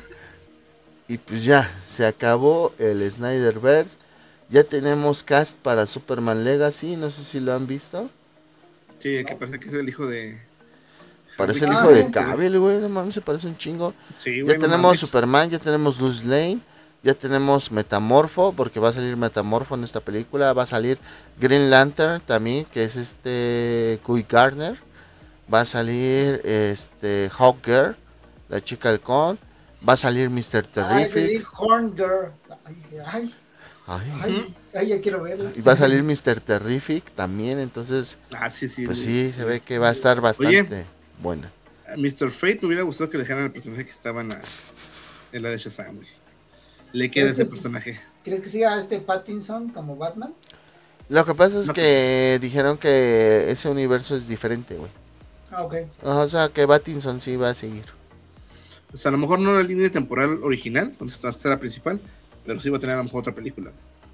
y pues ya se acabó el Snyderverse. Ya tenemos cast para Superman Legacy, no sé si lo han visto. Sí, que parece que es el hijo de. Parece el Ah, hijo de. Cable, güey, no mames, se parece un chingo. Sí, Ya tenemos. Superman, ya tenemos Luz Lane, ya tenemos Metamorfo, porque va a salir Metamorfo en esta película, va a salir Green Lantern también, que es este Guy Gardner, va a salir este Hawkgirl, la chica halcón, va a salir Mr. Terrific, Big Horn Girl. Ay, ay, ay, ay, ay, ya quiero verla. y va a salir Mr. Terrific también, entonces, Ah, sí, sí. pues sí, se ve que va a estar bastante buena. A Mr. Fate me hubiera gustado que dejaran al personaje que estaba en la, en la de Shazam, güey. Le queda Ese personaje. ¿Crees que siga este Pattinson como Batman? Lo que pasa es No. que dijeron que ese universo es diferente, güey. Ah, ok. O sea, que Battinson sí va a seguir. O sea, a lo mejor no la línea temporal original, donde está está la principal, pero sí va a tener a lo mejor otra película.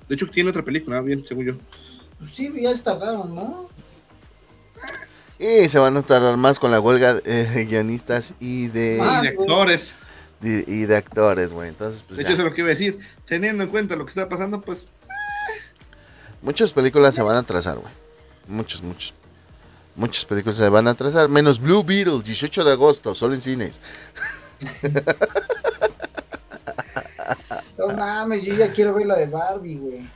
De hecho, tiene otra película, bien, según yo. Pues sí, ya se tardaron, ¿no? Y se van a tardar más con la huelga de guionistas y de, Ah, y de actores. Y de actores, güey. Entonces, pues de ya. hecho, eso es lo que iba a decir. Teniendo en cuenta lo que está pasando, pues Muchas películas se van a atrasar, güey. Muchos, muchos. Muchas películas se van a atrasar. Menos Blue Beetle, 18 de agosto, solo en cines. No mames, yo ya quiero ver la de Barbie, güey.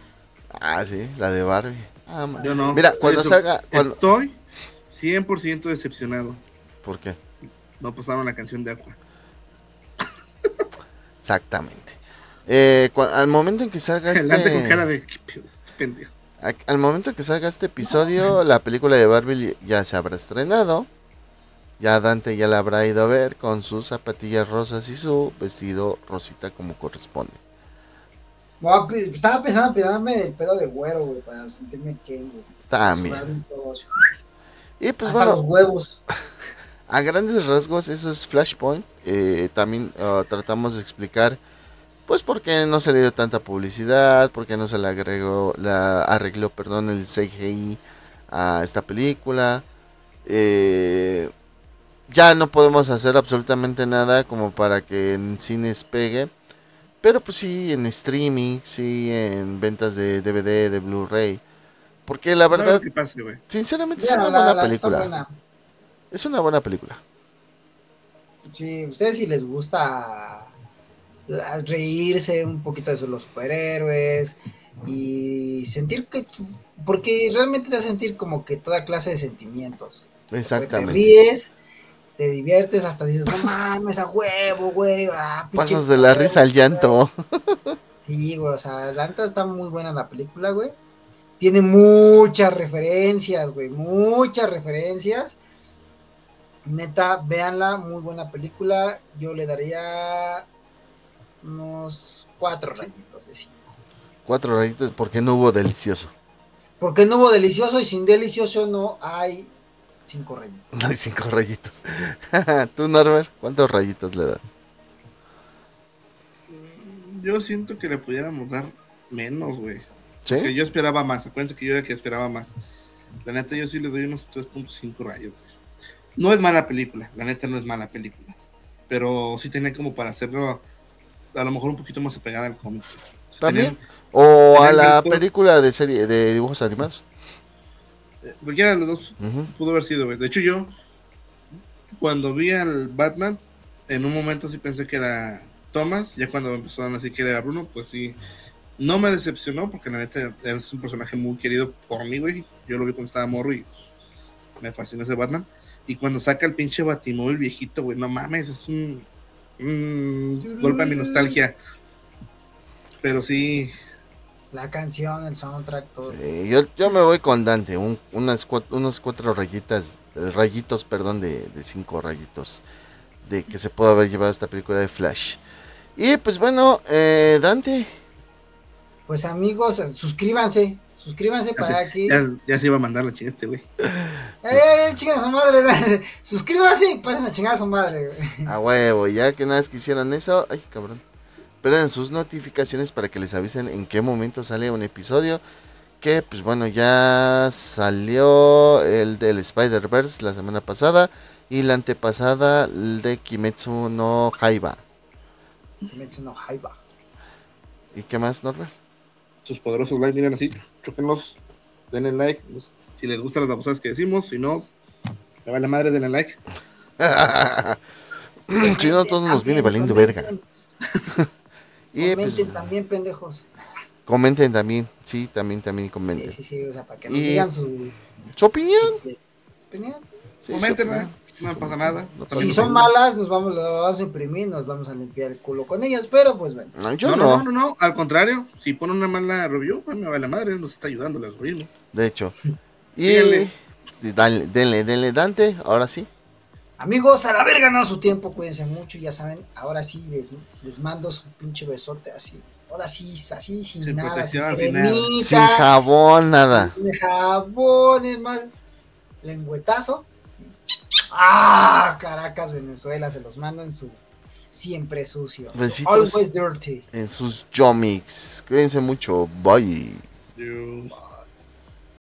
Ah, sí, la de Barbie. Ah, man. yo no. Mira, cuando eso, salga. Cuando... Estoy 100% decepcionado. ¿Por qué? No pasaron la canción de Aqua. Exactamente. Eh, al momento en que salga El ante con este. cara de "¿Qué pedo este pendejo. Al momento en que salga este episodio, la película de Barbie ya se habrá estrenado. Ya Dante ya la habrá ido a ver con sus zapatillas rosas y su vestido rosita como corresponde. Estaba pensando en pintarme el pelo de güero, güey, para sentirme Ken, güey. También. Y pues Hasta los huevos. a grandes rasgos eso es Flashpoint. Eh, también ah, tratamos de explicar pues por qué no se le dio tanta publicidad, por qué no se le agregó, la arregló, perdón, el CGI a esta película. Eh, ya no podemos hacer absolutamente nada como para que en cines pegue. Pero pues sí, en streaming, sí, en ventas de DVD, de Blu-ray. Porque la No verdad, lo que pase, güey. sinceramente es una la- buena la- está película. Es una buena película. Sí, ustedes si les gusta reírse un poquito de los superhéroes y sentir que porque realmente te hace sentir como que toda clase de sentimientos. Porque Te Exactamente. ríes, te diviertes, hasta dices, no mames, a huevo, güey. ah, Pasas de la huevo, risa al güey". llanto. Sí, güey, o sea, la está muy buena la película, güey. Tiene muchas referencias, güey, muchas referencias. Neta, véanla, muy buena película. Yo le daría unos cuatro rayitos de cinco. Cuatro rayitos porque no hubo delicioso. Porque no hubo delicioso y sin delicioso no hay cinco rayitos. No hay cinco rayitos. Tú, Norbert, ¿cuántos rayitos le das? Yo siento que le pudiéramos dar menos, güey. ¿Sí? Que yo esperaba más. Acuérdense que yo era el que esperaba más. La neta, yo sí le doy unos 3.5 rayos. güey. No es mala película. La neta, no es mala película. Pero sí tenía como para hacerlo a lo mejor un poquito más apegada al cómic. O sea, ¿También? O a la película de serie de dibujos animados. Eh, Cualquiera de los dos pudo haber sido. De hecho, yo, cuando vi al Batman, en un momento sí pensé que era Thomas. Ya cuando empezaron a decir que era Bruno, pues sí. No me decepcionó, porque la neta es un personaje muy querido por mí, güey. Yo lo vi cuando estaba morro y me fascinó ese Batman. Y cuando saca el pinche Batimóvil viejito, güey, no mames, es un, un golpe a mi nostalgia. Pero sí, La canción, el soundtrack, todo. Sí, yo, yo me voy con Dante, un- unas cuatro, unos cuatro rayitas, eh, rayitos, perdón, de, de cinco rayitos de que se pudo haber llevado esta película de Flash. Y pues bueno, eh, Dante, Pues amigos, suscríbanse. Suscríbanse para que. ya, ya se iba a mandar la chingada este, güey. ¡Eh, chingan a su madre! Suscríbanse y pasen a chingar a su madre. güey. a huevo, ya que nada más que hicieron eso, ay cabrón, prendan sus notificaciones para que les avisen en qué momento sale un episodio. Que pues bueno, ya salió el del Spider-Verse la semana pasada y la antepasada el de Kimetsu no Haiba. Kimetsu no Yaiba. ¿Y qué más, Norbert? Sus poderosos likes, miren así, choquenlos, denle like. los- Si les gustan las babosadas que decimos, si no, me vale madre, denle like. si no, todos nos viene valiendo verga. Y pues, Comenten también, pendejos. comenten también, sí, también, también comenten. sí, sí, o sea, para que nos digan su Su opinión. opinión. Sí, Comenten, su opinión. No pasa nada. No Si son malas, nos vamos, lo vamos a imprimir, nos vamos a limpiar el culo con ellas, pero pues bueno. No, yo No, no, no, no, no, no, al contrario, si ponen una mala review, pues me vale madre, nos está ayudando el algoritmo. de hecho. Y dale, denle, denle, Dante, ahora sí. Amigos, a la verga no su tiempo, cuídense mucho, ya saben, ahora sí les, les mando su pinche besote así. Ahora sí, así, sin, Sin nada, sin cremita, Sin jabón, nada. sin jabón, es más, lengüetazo. Ah, Caracas, Venezuela, se los mando en su siempre sucio. Always dirty. En sus Jomix. Cuídense mucho. Bye. Dios.